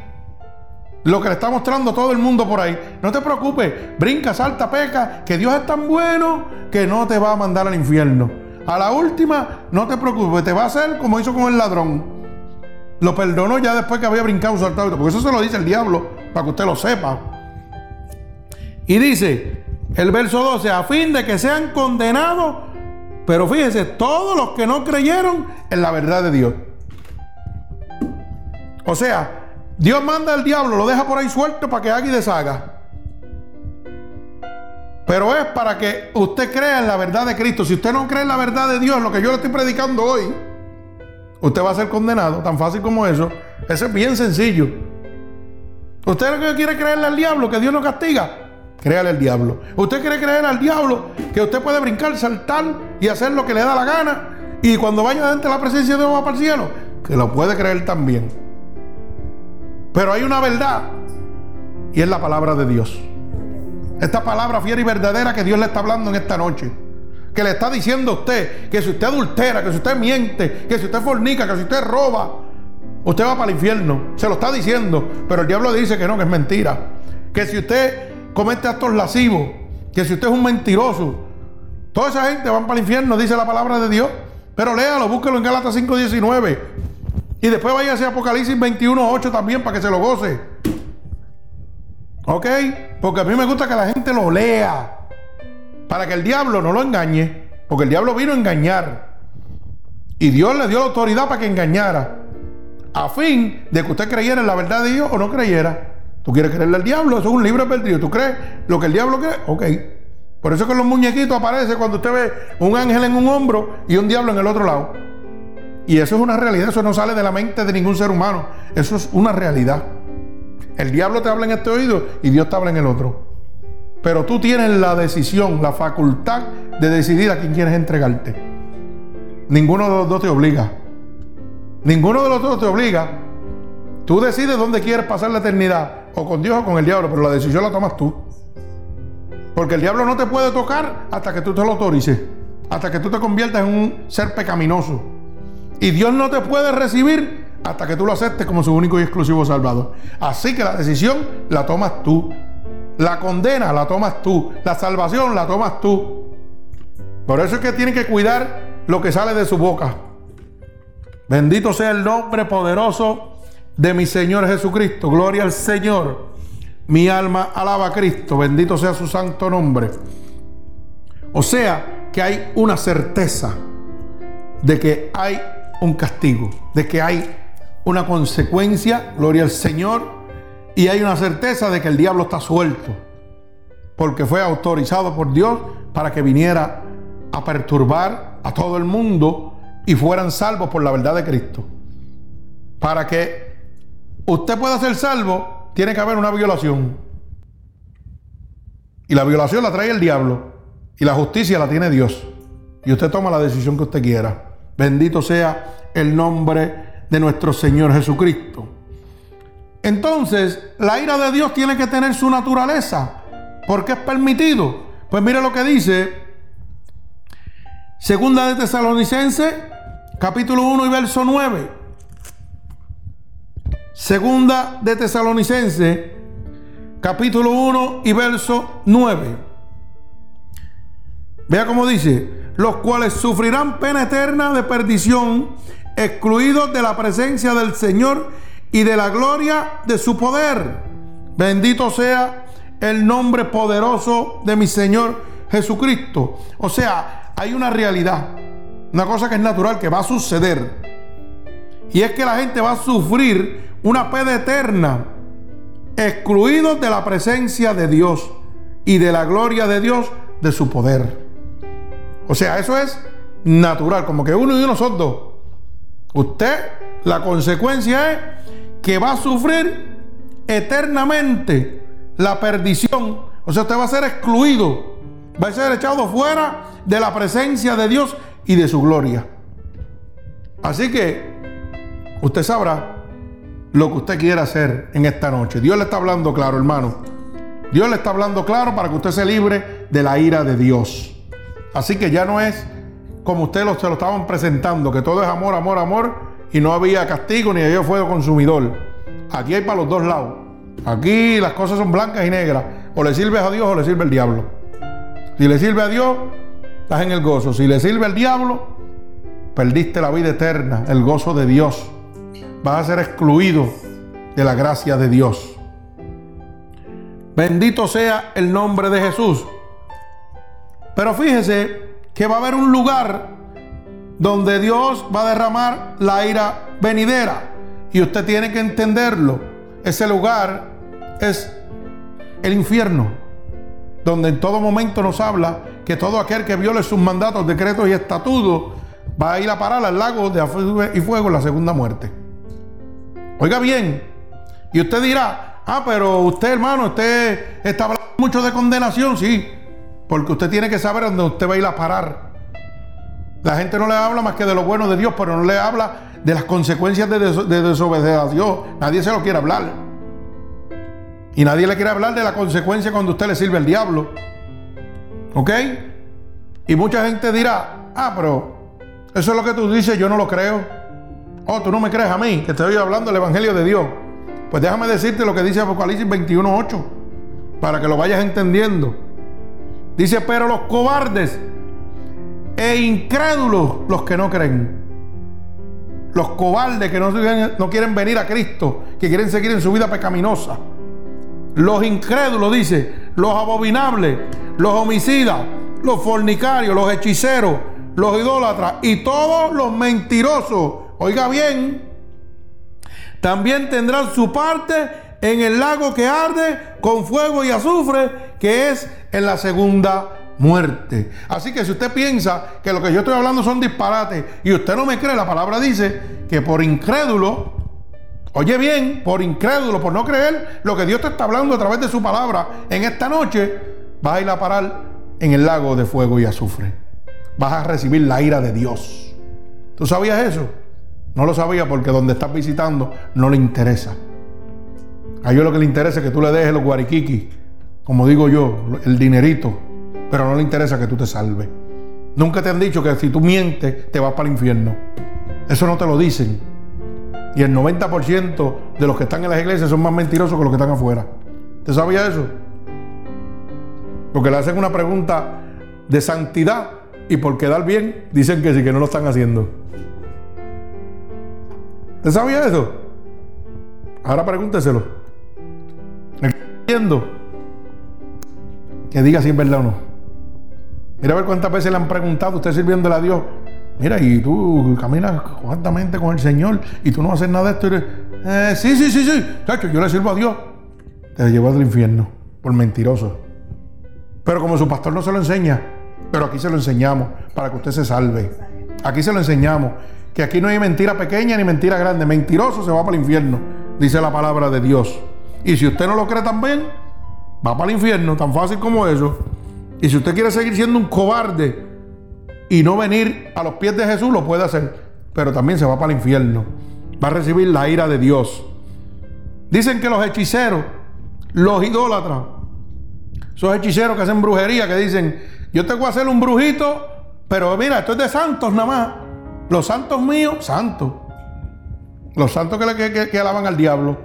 Lo que le está mostrando todo el mundo por ahí. No te preocupes, brinca, salta, peca, que Dios es tan bueno que no te va a mandar al infierno. A la última, no te preocupes, te va a hacer como hizo con el ladrón. Lo perdonó ya después que había brincado, saltado, porque eso se lo dice el diablo, para que usted lo sepa. Y dice el verso 12, a fin de que sean condenados, pero fíjense, todos los que no creyeron en la verdad de Dios. O sea, Dios manda al diablo, lo deja por ahí suelto para que haga y deshaga. Pero es para que usted crea en la verdad de Cristo. Si usted no cree en la verdad de Dios, lo que yo le estoy predicando hoy, usted va a ser condenado, tan fácil como eso. Eso es bien sencillo. ¿Usted lo que quiere creerle al diablo, que Dios no castiga? Créale al diablo. ¿Usted quiere creer al diablo que usted puede brincar, saltar y hacer lo que le da la gana? Y cuando vaya dentro de la presencia de Dios va para el cielo, que lo puede creer también. Pero hay una verdad y es la palabra de Dios. Esta palabra fiera y verdadera que Dios le está hablando en esta noche. Que le está diciendo a usted que si usted adultera, que si usted miente, que si usted fornica, que si usted roba, usted va para el infierno. Se lo está diciendo. Pero el diablo dice que no, que es mentira. Que si usted comete actos lascivos, que si usted es un mentiroso, toda esa gente va para el infierno, dice la palabra de Dios. Pero léalo, búsquelo en Gálatas 5:19. Y después vaya a Apocalipsis 21.8 también para que se lo goce. ¿Ok? Porque a mí me gusta que la gente lo lea. Para que el diablo no lo engañe. Porque el diablo vino a engañar. Y Dios le dio la autoridad para que engañara. A fin de que usted creyera en la verdad de Dios o no creyera. ¿Tú quieres creerle al diablo? Eso es un libro perdido. ¿Tú crees lo que el diablo cree? Ok. Por eso que los muñequitos aparece cuando usted ve un ángel en un hombro y un diablo en el otro lado. Y eso es una realidad, eso no sale de la mente de ningún ser humano, eso es una realidad. El diablo te habla en este oído y Dios te habla en el otro. Pero tú tienes la decisión, la facultad de decidir a quién quieres entregarte. Ninguno de los dos te obliga. Ninguno de los dos te obliga. Tú decides dónde quieres pasar la eternidad, o con Dios o con el diablo, pero la decisión la tomas tú. Porque el diablo no te puede tocar hasta que tú te lo autorices, hasta que tú te conviertas en un ser pecaminoso. Y Dios no te puede recibir hasta que tú lo aceptes como su único y exclusivo Salvador. Así que la decisión la tomas tú. La condena la tomas tú. La salvación la tomas tú. Por eso es que tiene que cuidar lo que sale de su boca. Bendito sea el nombre poderoso de mi Señor Jesucristo. Gloria al Señor. Mi alma alaba a Cristo. Bendito sea su santo nombre. O sea que hay una certeza de que hay un castigo, de que hay una consecuencia, gloria al Señor, y hay una certeza de que el diablo está suelto, porque fue autorizado por Dios para que viniera a perturbar a todo el mundo y fueran salvos por la verdad de Cristo. Para que usted pueda ser salvo, tiene que haber una violación. Y la violación la trae el diablo y la justicia la tiene Dios. Y usted toma la decisión que usted quiera. Bendito sea el nombre de nuestro Señor Jesucristo. Entonces, la ira de Dios tiene que tener su naturaleza. porque es permitido? Pues mire lo que dice Segunda de Tesalonicense, capítulo 1 y verso 9. Segunda de Tesalonicense, capítulo 1 y verso 9. Vea cómo dice, los cuales sufrirán pena eterna de perdición, excluidos de la presencia del Señor y de la gloria de su poder. Bendito sea el nombre poderoso de mi Señor Jesucristo. O sea, hay una realidad, una cosa que es natural, que va a suceder. Y es que la gente va a sufrir una pena eterna, excluidos de la presencia de Dios y de la gloria de Dios, de su poder. O sea, eso es natural, como que uno y uno son dos. Usted, la consecuencia es que va a sufrir eternamente la perdición. O sea, usted va a ser excluido, va a ser echado fuera de la presencia de Dios y de su gloria. Así que usted sabrá lo que usted quiera hacer en esta noche. Dios le está hablando claro, hermano. Dios le está hablando claro para que usted se libre de la ira de Dios. Así que ya no es como ustedes se lo estaban presentando, que todo es amor, amor, amor, y no había castigo ni había fuego consumidor. Aquí hay para los dos lados. Aquí las cosas son blancas y negras. O le sirves a Dios o le sirve el diablo. Si le sirve a Dios, estás en el gozo. Si le sirve al diablo, perdiste la vida eterna, el gozo de Dios. Vas a ser excluido de la gracia de Dios. Bendito sea el nombre de Jesús. Pero fíjese que va a haber un lugar donde Dios va a derramar la ira venidera. Y usted tiene que entenderlo. Ese lugar es el infierno, donde en todo momento nos habla que todo aquel que viole sus mandatos, decretos y estatutos va a ir a parar al lago de y fuego la segunda muerte. Oiga bien, y usted dirá, ah, pero usted hermano, usted está hablando mucho de condenación, sí, porque usted tiene que saber dónde usted va a ir a parar. La gente no le habla más que de lo bueno de Dios, pero no le habla de las consecuencias de, desobedecer a Dios. Nadie se lo quiere hablar. Y nadie le quiere hablar de la consecuencia cuando usted le sirve al diablo. ¿Ok? Y mucha gente dirá, ah, pero eso es lo que tú dices, yo no lo creo. Oh, tú no me crees a mí, que te estoy hablando del Evangelio de Dios. Pues déjame decirte lo que dice Apocalipsis 21.8, para que lo vayas entendiendo. Dice, pero los cobardes e incrédulos, los que no creen. Los cobardes que no, no quieren venir a Cristo, que quieren seguir en su vida pecaminosa. Los incrédulos, dice, los abominables, los homicidas, los fornicarios, los hechiceros, los idólatras y todos los mentirosos. Oiga bien, también tendrán su parte en el lago que arde con fuego y azufre, que es en la segunda muerte. Así que si usted piensa que lo que yo estoy hablando son disparates y usted no me cree, la palabra dice que por incrédulo, oye bien, por incrédulo, por no creer lo que Dios te está hablando a través de su palabra en esta noche, vas a ir a parar en el lago de fuego y azufre. Vas a recibir la ira de Dios. ¿Tú sabías eso? No lo sabía porque donde estás visitando no le interesa. A ellos lo que le interesa es que tú le dejes los guariquiquis, como digo yo, el dinerito, pero no le interesa que tú te salves. Nunca te han dicho que si tú mientes te vas para el infierno. Eso no te lo dicen. Y el 90% de los que están en las iglesias son más mentirosos que los que están afuera. ¿Te sabía eso? Porque le hacen una pregunta de santidad y por quedar bien dicen que sí, que no lo están haciendo. ¿Usted sabía eso? Ahora pregúnteselo. Que diga si es verdad o no. Mira a ver cuántas veces le han preguntado, usted sirviéndole a Dios. Mira, y tú caminas constantemente con el Señor y tú no haces nada de esto. Eh, sí, sí, sí, sí. Yo le sirvo a Dios. Te llevó al infierno por mentiroso. Pero como su pastor no se lo enseña, pero aquí se lo enseñamos para que usted se salve. Aquí se lo enseñamos. Que aquí no hay mentira pequeña ni mentira grande. Mentiroso se va para el infierno, dice la palabra de Dios. Y si usted no lo cree también, va para el infierno, tan fácil como eso. Y si usted quiere seguir siendo un cobarde y no venir a los pies de Jesús, lo puede hacer. Pero también se va para el infierno. Va a recibir la ira de Dios. Dicen que los hechiceros, los idólatras, esos hechiceros que hacen brujería, que dicen, yo te voy a hacer un brujito, pero mira, esto es de santos nada más. Los santos míos, santos. Los santos que, que, alaban al diablo.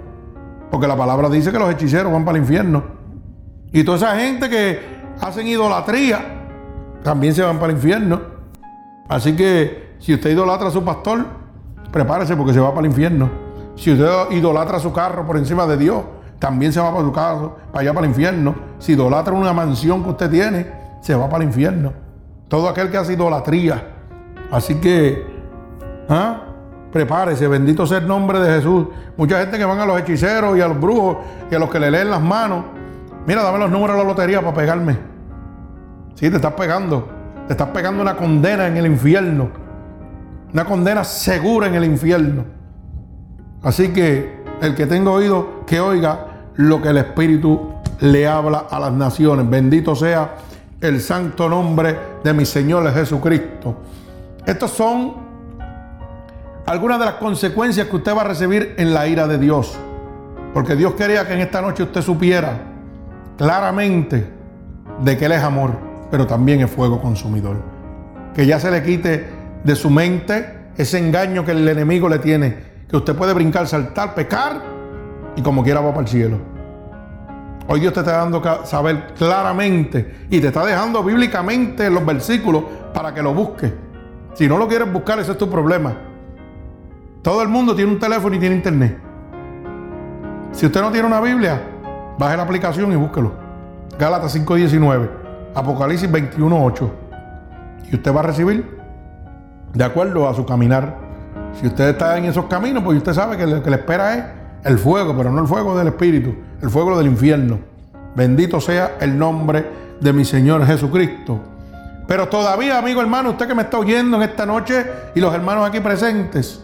Porque la palabra dice que los hechiceros van para el infierno. Y toda esa gente que hacen idolatría, también se van para el infierno. Así que si usted idolatra a su pastor, prepárese porque se va para el infierno. Si usted idolatra su carro por encima de Dios, también se va para su carro, para allá para el infierno. Si idolatra una mansión que usted tiene, se va para el infierno. Todo aquel que hace idolatría. Así que ¿Ah? Prepárese, bendito sea el nombre de Jesús. Mucha gente que van a los hechiceros y a los brujos y a los que le leen las manos. Mira, dame los números de la lotería para pegarme. Sí, te estás pegando. Te estás pegando una condena en el infierno. Una condena segura en el infierno. Así que el que tenga oído, que oiga lo que el Espíritu le habla a las naciones. Bendito sea el santo nombre de mi Señor Jesucristo. Estos son algunas de las consecuencias que usted va a recibir en la ira de Dios. Porque Dios quería que en esta noche usted supiera claramente de que Él es amor, pero también es fuego consumidor. Que ya se le quite de su mente ese engaño que el enemigo le tiene, que usted puede brincar, saltar, pecar y como quiera va para el cielo. Hoy Dios te está dando saber claramente y te está dejando bíblicamente los versículos para que lo busques. Si no lo quieres buscar, ese es tu problema. Todo el mundo tiene un teléfono y tiene internet. Si usted no tiene una Biblia, baje la aplicación y búsquelo. Gálatas 5.19, Apocalipsis 21.8. Y usted va a recibir de acuerdo a su caminar. Si usted está en esos caminos, pues usted sabe que lo que le espera es el fuego, pero no el fuego del Espíritu, el fuego del infierno. Bendito sea el nombre de mi Señor Jesucristo. Pero todavía, amigo hermano, usted que me está oyendo en esta noche y los hermanos aquí presentes,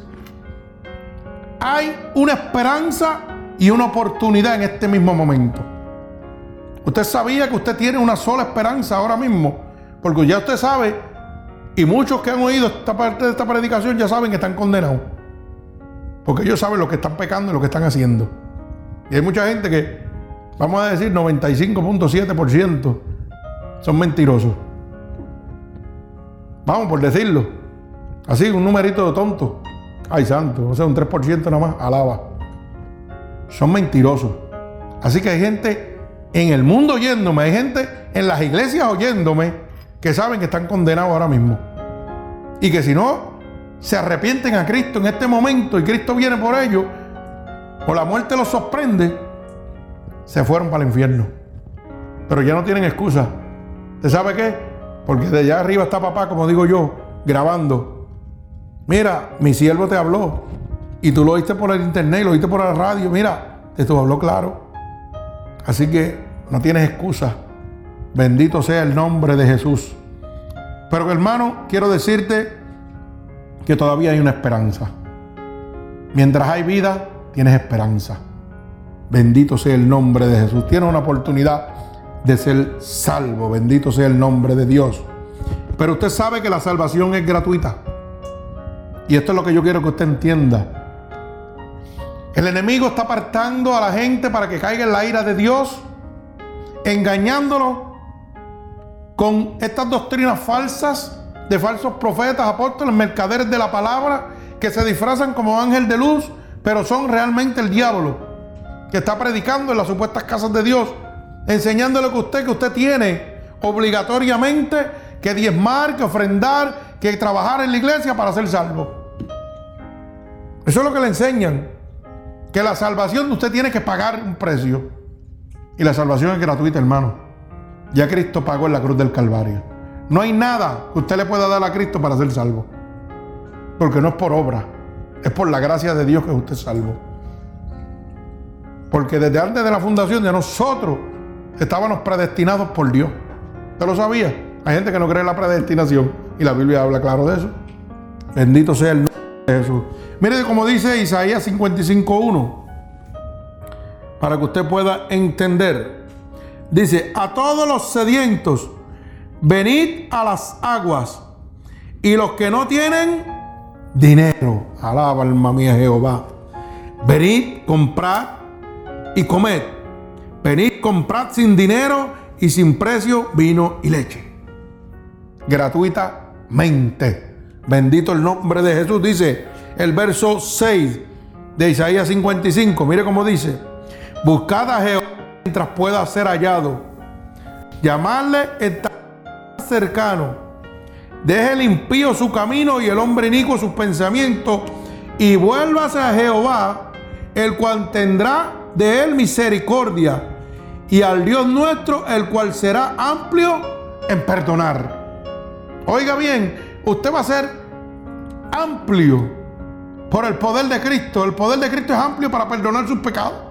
hay una esperanza y una oportunidad en este mismo momento. Usted sabía que usted tiene una sola esperanza ahora mismo, porque ya usted sabe, y muchos que han oído esta parte de esta predicación ya saben que están condenados, porque ellos saben lo que están pecando y lo que están haciendo. Y hay mucha gente que, vamos a decir, 95.7% son mentirosos. Vamos por decirlo. Así, un numerito de tonto. Ay, santo, o sea, un 3% nada más, alaba. Son mentirosos. Así que hay gente en el mundo oyéndome, hay gente en las iglesias oyéndome que saben que están condenados ahora mismo. Y que si no se arrepienten a Cristo en este momento y Cristo viene por ellos, o la muerte los sorprende, se fueron para el infierno. Pero ya no tienen excusa. ¿Usted sabe qué? Porque de allá arriba está papá, como digo yo, grabando Mira, mi siervo te habló. Y tú lo oíste por el internet, lo oíste por la radio. Mira, te habló claro. Así que no tienes excusa. Bendito sea el nombre de Jesús. Pero hermano, quiero decirte que todavía hay una esperanza. Mientras hay vida, tienes esperanza. Bendito sea el nombre de Jesús. Tienes una oportunidad de ser salvo. Bendito sea el nombre de Dios. Pero usted sabe que la salvación es gratuita. Y esto es lo que yo quiero que usted entienda. El enemigo está apartando a la gente para que caiga en la ira de Dios, engañándolo con estas doctrinas falsas de falsos profetas, apóstoles, mercaderes de la palabra, que se disfrazan como ángel de luz, pero son realmente el diablo que está predicando en las supuestas casas de Dios, enseñándole que usted que usted tiene obligatoriamente que diezmar, que ofrendar, que trabajar en la iglesia para ser salvo. Eso es lo que le enseñan. Que la salvación usted tiene que pagar un precio. Y la salvación es gratuita, hermano. Ya Cristo pagó en la cruz del Calvario. No hay nada que usted le pueda dar a Cristo para ser salvo. Porque no es por obra. Es por la gracia de Dios que usted es salvo. Porque desde antes de la fundación de nosotros estábamos predestinados por Dios. ¿Usted lo sabía? Hay gente que no cree en la predestinación. Y la Biblia habla claro de eso. Bendito sea el nombre Jesús. Mire como dice Isaías 55.1. Para que usted pueda entender. Dice, a todos los sedientos, venid a las aguas. Y los que no tienen dinero, alaba alma mía Jehová. Venid, comprad y comed. Venid, comprad sin dinero y sin precio vino y leche. Gratuitamente. Bendito el nombre de Jesús. Dice el verso 6 de Isaías 55. Mire cómo dice. Buscad a Jehová mientras pueda ser hallado. Llamarle está cercano. Deje el impío su camino y el hombre inicuo sus pensamientos. Y vuélvase a Jehová, el cual tendrá de él misericordia. Y al Dios nuestro, el cual será amplio en perdonar. Oiga bien, usted va a ser amplio por el poder de Cristo. El poder de Cristo es amplio para perdonar sus pecados.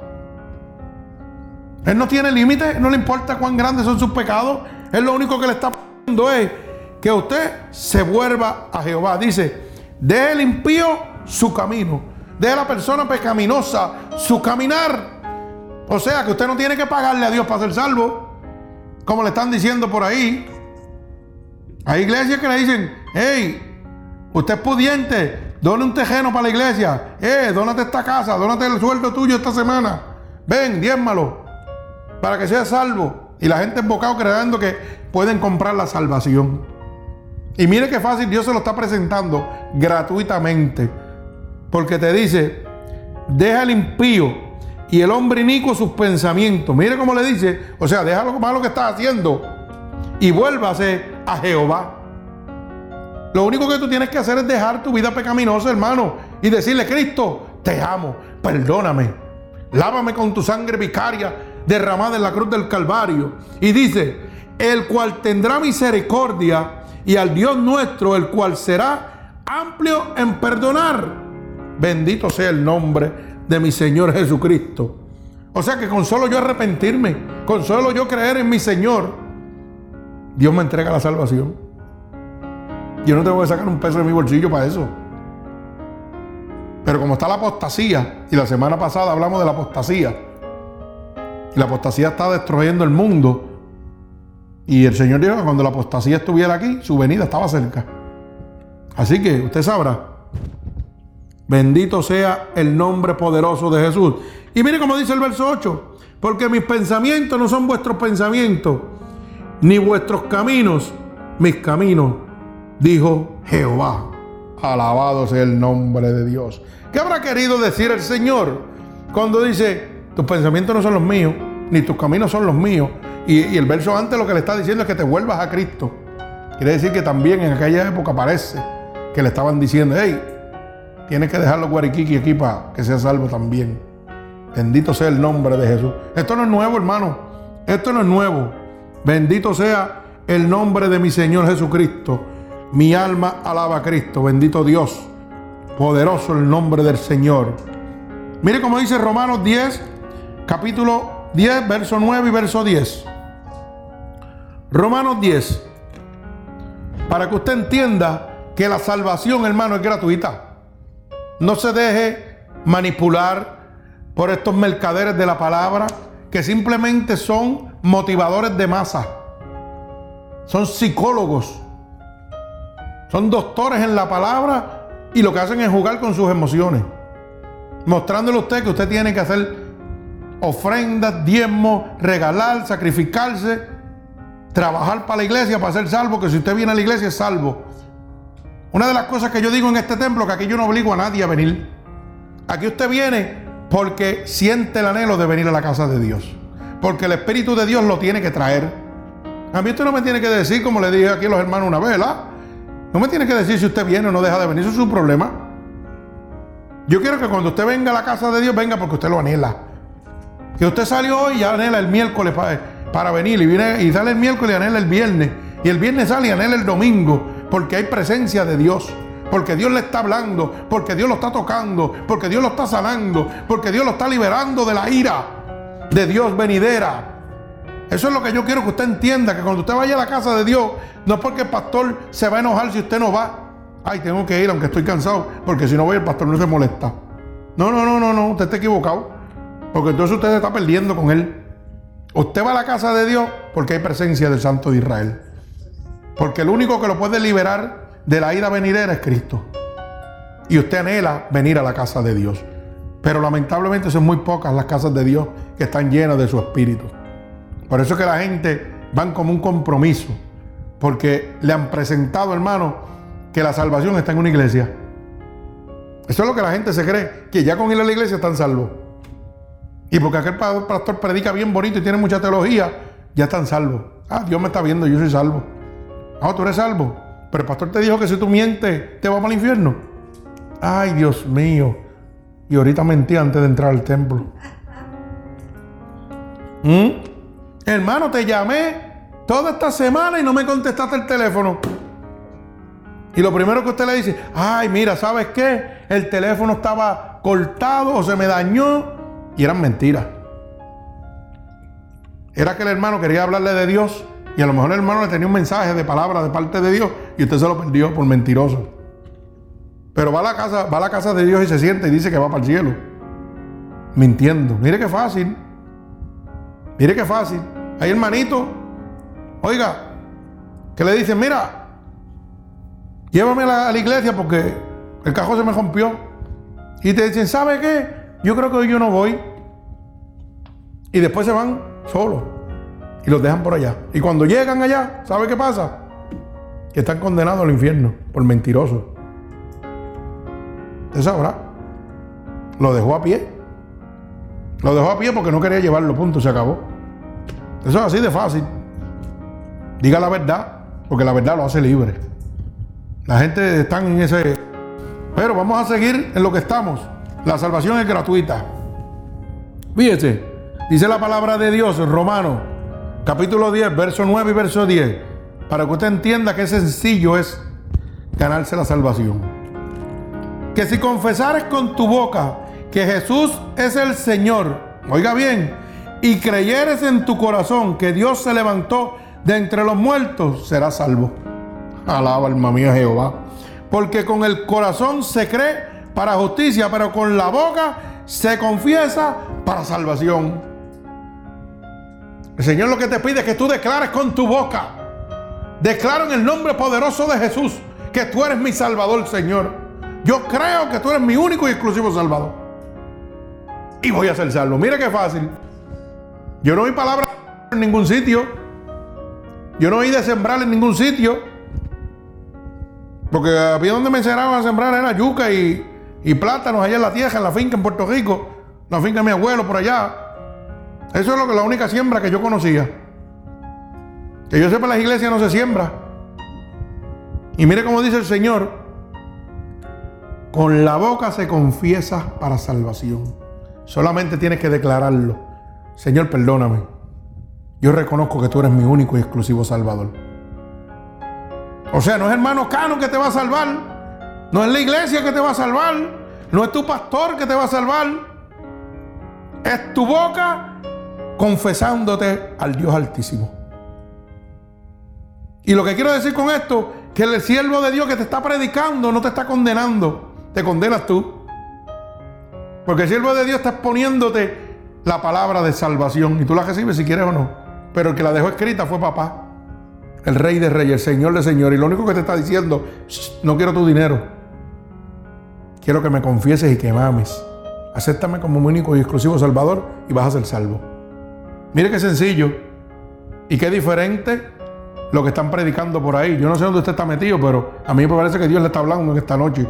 Él no tiene límite, no le importa cuán grandes son sus pecados. Él lo único que le está pidiendo es que usted se vuelva a Jehová. Dice, de el impío su camino, de la persona pecaminosa su caminar. O sea que usted no tiene que pagarle a Dios para ser salvo, como le están diciendo por ahí. Hay iglesias que le dicen, hey, usted es pudiente, done un tejeno para la iglesia, eh, dónate esta casa, dónate el sueldo tuyo esta semana, ven, diezmalo, para que sea salvo. Y la gente embocado creyendo que pueden comprar la salvación. Y mire qué fácil Dios se lo está presentando gratuitamente. Porque te dice, deja el impío y el hombre inicuo sus pensamientos. Mire cómo le dice, o sea, deja lo malo que está haciendo y vuélvase a Jehová. Lo único que tú tienes que hacer es dejar tu vida pecaminosa, hermano, y decirle, Cristo, te amo, perdóname, lávame con tu sangre vicaria derramada en la cruz del Calvario. Y dice, el cual tendrá misericordia y al Dios nuestro, el cual será amplio en perdonar. Bendito sea el nombre de mi Señor Jesucristo. O sea que con solo yo arrepentirme, con solo yo creer en mi Señor, Dios me entrega la salvación. Yo no tengo que sacar un peso de mi bolsillo para eso. Pero como está la apostasía, y la semana pasada hablamos de la apostasía, y la apostasía está destruyendo el mundo. Y el Señor dijo que cuando la apostasía estuviera aquí, su venida estaba cerca. Así que usted sabrá. Bendito sea el nombre poderoso de Jesús. Y mire cómo dice el verso 8. Porque mis pensamientos no son vuestros pensamientos, ni vuestros caminos, mis caminos, dijo Jehová. Alabado sea el nombre de Dios. ¿Qué habrá querido decir el Señor cuando dice, tus pensamientos no son los míos, ni tus caminos son los míos. Y, el verso antes lo que le está diciendo es que te vuelvas a Cristo. Quiere decir que también en aquella época parece que le estaban diciendo, hey, tienes que dejar los guariquiqui aquí para que sea salvo también. Bendito sea el nombre de Jesús. Esto no es nuevo, hermano. Esto no es nuevo. Bendito sea el nombre de mi Señor Jesucristo. Mi alma alaba a Cristo. Bendito Dios. Poderoso el nombre del Señor. Mire cómo dice Romanos 10, capítulo 10, verso 9 y verso 10. Romanos 10. Para que usted entienda que la salvación, hermano, es gratuita. No se deje manipular por estos mercaderes de la palabra que simplemente son motivadores de masa. Son psicólogos. Son doctores en la palabra y lo que hacen es jugar con sus emociones. Mostrándole a usted que usted tiene que hacer ofrendas, diezmos, regalar, sacrificarse, trabajar para la iglesia para ser salvo, que si usted viene a la iglesia es salvo. Una de las cosas que yo digo en este templo, que aquí yo no obligo a nadie a venir. Aquí usted viene porque siente el anhelo de venir a la casa de Dios. Porque el Espíritu de Dios lo tiene que traer. A mí usted no me tiene que decir, como le dije aquí a los hermanos una ¿verdad? No me tiene que decir si usted viene o no deja de venir, eso es su problema. Yo quiero que cuando usted venga a la casa de Dios, venga porque usted lo anhela. Que usted salió hoy y anhela el miércoles para, para venir y, viene, y sale el miércoles y anhela el viernes. Y el viernes sale y anhela el domingo porque hay presencia de Dios. Porque Dios le está hablando, porque Dios lo está tocando, porque Dios lo está sanando, porque Dios lo está liberando de la ira de Dios venidera. Eso es lo que yo quiero que usted entienda, que cuando usted vaya a la casa de Dios, no es porque el pastor se va a enojar si usted no va. Ay, tengo que ir aunque estoy cansado, porque si no voy el pastor no se molesta. No, no, no, no, no, usted está equivocado. Porque entonces usted se está perdiendo con él. Usted va a la casa de Dios porque hay presencia del Santo de Israel. Porque el único que lo puede liberar de la ira venidera es Cristo. Y usted anhela venir a la casa de Dios. Pero lamentablemente son muy pocas las casas de Dios que están llenas de su espíritu. Por eso es que la gente van como un compromiso. Porque le han presentado, hermano, que la salvación está en una iglesia. Eso es lo que la gente se cree, que ya con ir a la iglesia están salvos. Y porque aquel pastor predica bien bonito y tiene mucha teología, ya están salvos. Ah, Dios me está viendo, yo soy salvo. Ah, tú eres salvo. Pero el pastor te dijo que si tú mientes, te vamos al infierno. Ay, Dios mío. Y ahorita mentí antes de entrar al templo. ¿Mm? Hermano, te llamé toda esta semana y no me contestaste el teléfono. Y lo primero que usted le dice, ay, mira, ¿sabes qué? El teléfono estaba cortado o se me dañó. Y eran mentiras. Era que el hermano quería hablarle de Dios y a lo mejor el hermano le tenía un mensaje de palabra de parte de Dios y usted se lo perdió por mentiroso. Pero va a la casa, va a la casa de Dios y se siente y dice que va para el cielo. Mintiendo. Mire qué fácil. Mire qué fácil. Hay hermanito, oiga, que le dicen, mira, llévame a la, iglesia porque el cajón se me rompió. Y te dicen, ¿sabe qué? Yo creo que hoy yo no voy. Y después se van solos y los dejan por allá. Y cuando llegan allá, ¿sabe qué pasa? Que están condenados al infierno por mentirosos. Usted sabrá. Lo dejó a pie. Lo dejó a pie porque no quería llevarlo, punto, se acabó. Eso es así de fácil. Diga la verdad, porque la verdad lo hace libre. La gente está en ese... Pero vamos a seguir en lo que estamos. La salvación es gratuita. Fíjese, dice la palabra de Dios en Romanos, capítulo 10, verso 9 y verso 10, para que usted entienda qué sencillo es ganarse la salvación. Que si confesares con tu boca que Jesús es el Señor, oiga bien, y creyeres en tu corazón que Dios se levantó de entre los muertos, serás salvo. Alaba alma mía Jehová. Porque con el corazón se cree para justicia, pero con la boca se confiesa para salvación. El Señor lo que te pide es que tú declares con tu boca. Declaro en el nombre poderoso de Jesús que tú eres mi Salvador, Señor. Yo creo que tú eres mi único y exclusivo Salvador. Y voy a ser salvo. Mire qué fácil. Yo no oí palabra en ningún sitio. Yo no oí de sembrar en ningún sitio. Porque había donde me enseñaban a sembrar era yuca y, plátanos allá en la tierra, en la finca en Puerto Rico, la finca de mi abuelo por allá. Eso es lo que la única siembra que yo conocía. Que yo sepa, las iglesias no se siembra. Y mire cómo dice el Señor, con la boca se confiesa para salvación. Solamente tienes que declararlo. Señor, perdóname. Yo reconozco que tú eres mi único y exclusivo Salvador. O sea, no es hermano Cano que te va a salvar. No es la iglesia que te va a salvar. No es tu pastor que te va a salvar. Es tu boca confesándote al Dios Altísimo. Y lo que quiero decir con esto, que el siervo de Dios que te está predicando no te está condenando, te condenas tú. Porque el siervo de Dios está exponiéndote la palabra de salvación y tú la recibes si quieres o no. Pero el que la dejó escrita fue papá, el rey de reyes, el señor de señores. Y lo único que te está diciendo, no quiero tu dinero. Quiero que me confieses y que me ames. Acéptame como mi único y exclusivo salvador y vas a ser salvo. Mire qué sencillo y qué diferente lo que están predicando por ahí. Yo no sé dónde usted está metido, pero a mí me parece que Dios le está hablando en esta noche.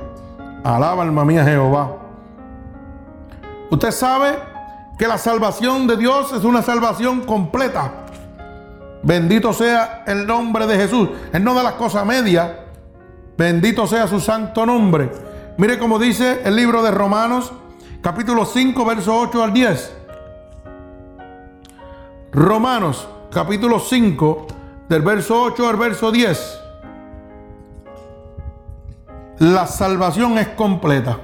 Alaba alma mía Jehová. Usted sabe que la salvación de Dios es una salvación completa. Bendito sea el nombre de Jesús. Él no da las cosas medias. Bendito sea su santo nombre. Mire cómo dice el libro de Romanos, capítulo 5, verso 8 al 10. Romanos, capítulo 5, del verso 8 al verso 10. La salvación es completa.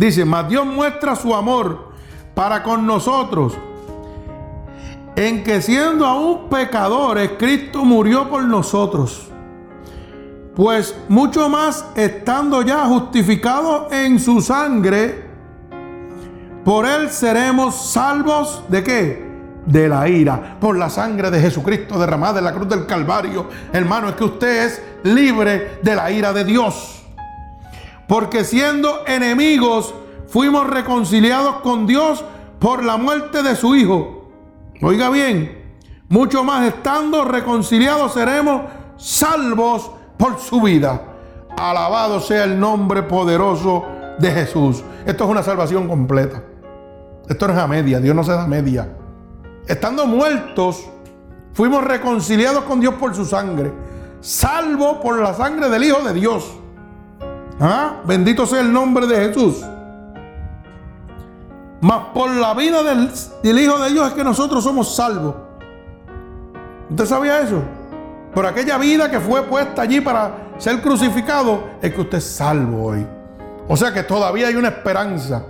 Dice, mas Dios muestra su amor para con nosotros en que siendo aún pecadores, Cristo murió por nosotros. Pues mucho más estando ya justificados en su sangre, por él seremos salvos de qué? De la ira, por la sangre de Jesucristo derramada en la cruz del Calvario. Hermano, es que usted es libre de la ira de Dios. Porque siendo enemigos, fuimos reconciliados con Dios por la muerte de su Hijo Oiga bien, mucho más estando reconciliados seremos salvos por su vida. Alabado sea el nombre poderoso de Jesús. Esto es una salvación completa. Esto no es a media, Dios no se da media. Estando muertos, fuimos reconciliados con Dios por su sangre, salvo por la sangre del Hijo de Dios. ¿Ah? Bendito sea el nombre de Jesús. Mas por la vida del, Hijo de Dios es que nosotros somos salvos. ¿Usted sabía eso? Por aquella vida que fue puesta allí para ser crucificado, es que usted es salvo hoy. O sea que todavía hay una esperanza.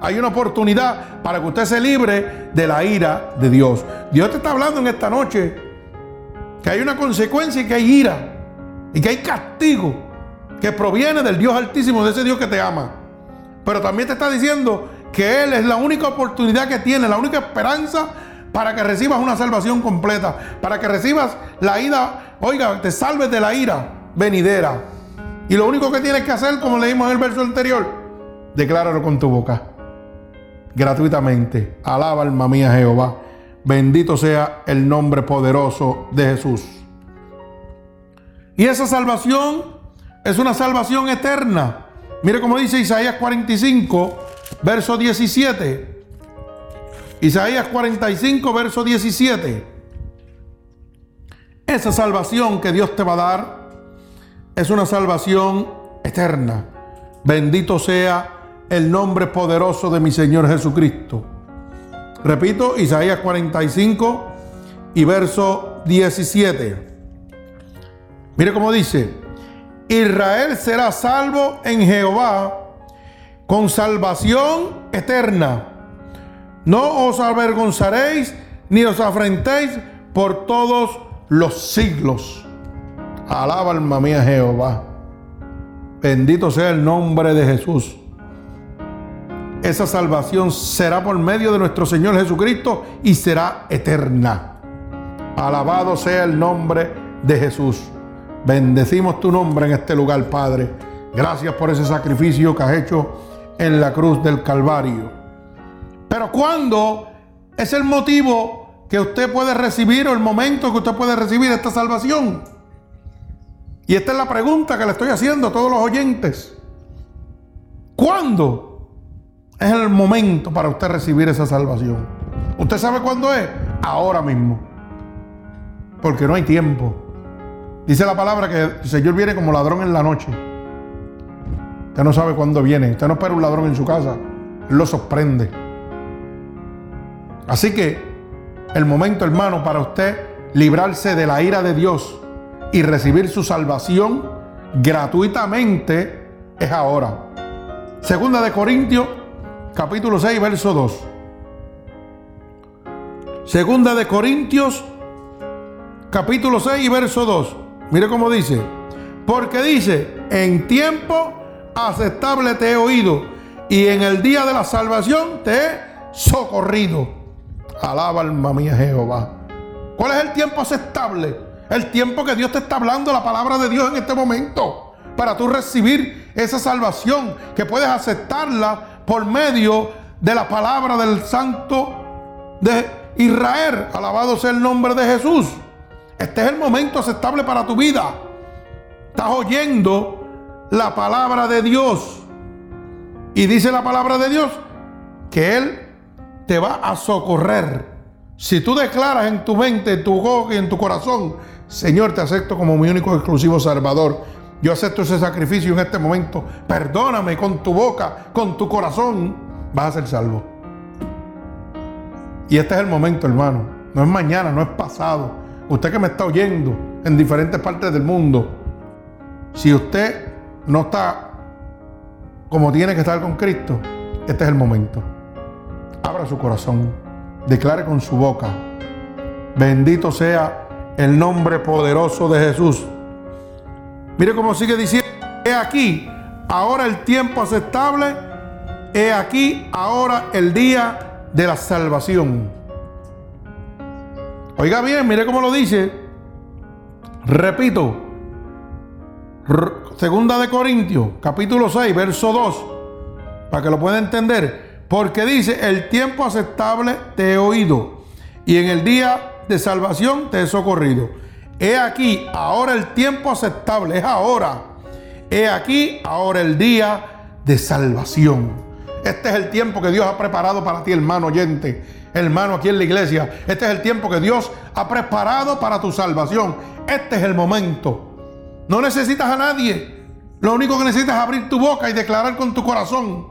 Hay una oportunidad para que usted se libre de la ira de Dios. Dios te está hablando en esta noche que hay una consecuencia y que hay ira. Y que hay castigo que proviene del Dios altísimo, de ese Dios que te ama. Pero también te está diciendo que Él es la única oportunidad que tiene, la única esperanza para que recibas una salvación completa, para que recibas la ira, oiga, te salves de la ira venidera. Y lo único que tienes que hacer, como leímos en el verso anterior, decláralo con tu boca, gratuitamente. Alaba alma mía Jehová. Bendito sea el nombre poderoso de Jesús. Y esa salvación es una salvación eterna. Mire cómo dice Isaías 45, verso 17. Isaías 45, verso 17. Esa salvación que Dios te va a dar es una salvación eterna. Bendito sea el nombre poderoso de mi Señor Jesucristo. Repito, Isaías 45 y verso 17. Mire cómo dice, Israel será salvo en Jehová con salvación eterna. No os avergonzaréis ni os afrentéis por todos los siglos. Alaba alma mía Jehová. Bendito sea el nombre de Jesús. Esa salvación será por medio de nuestro Señor Jesucristo y será eterna. Alabado sea el nombre de Jesús. Bendecimos tu nombre en este lugar, Padre. Gracias por ese sacrificio que has hecho en la cruz del Calvario. Pero ¿cuándo es el motivo que usted puede recibir o el momento que usted puede recibir esta salvación? Y esta es la pregunta que le estoy haciendo a todos los oyentes. ¿Cuándo es el momento para usted recibir esa salvación? ¿Usted sabe cuándo es? Ahora mismo. Porque no hay tiempo. Dice la palabra que el Señor viene como ladrón en la noche. Usted no sabe cuándo viene. Usted no espera un ladrón en su casa. Él lo sorprende. Así que el momento, hermano, para usted librarse de la ira de Dios y recibir su salvación gratuitamente es ahora. Segunda de Corintios, capítulo 6, verso 2. Segunda de Corintios, capítulo 6 y verso 2. Mire cómo dice. Porque dice, en tiempo aceptable te he oído y en el día de la salvación te he socorrido. Alaba alma mía Jehová. ¿Cuál es el tiempo aceptable? El tiempo que Dios te está hablando la palabra de Dios en este momento. Para tú recibir esa salvación que puedes aceptarla por medio de la palabra del Santo de Israel. Alabado sea el nombre de Jesús. Este es el momento aceptable para tu vida. Estás oyendo la palabra de Dios. Y dice la palabra de Dios que Él te va a socorrer. Si tú declaras en tu mente, en tu boca y en tu corazón, Señor, te acepto como mi único exclusivo Salvador. Yo acepto ese sacrificio en este momento. Perdóname con tu boca, con tu corazón. Vas a ser salvo. Y este es el momento, hermano. No es mañana, no es pasado. Usted que me está oyendo en diferentes partes del mundo. Si usted no está como tiene que estar con Cristo, este es el momento. Abra su corazón declare con su boca, bendito sea el nombre poderoso de Jesús. Mire cómo sigue diciendo, he aquí, ahora el tiempo aceptable, he aquí, ahora el día de la salvación. Oiga bien, mire cómo lo dice. Repito, segunda de Corintios, capítulo 6, verso 2, para que lo pueda entender. Porque dice, el tiempo aceptable te he oído y en el día de salvación te he socorrido. He aquí, ahora el tiempo aceptable, es ahora. He aquí, ahora el día de salvación. Este es el tiempo que Dios ha preparado para ti, hermano oyente, hermano aquí en la iglesia. Este es el tiempo que Dios ha preparado para tu salvación. Este es el momento. No necesitas a nadie. Lo único que necesitas es abrir tu boca y declarar con tu corazón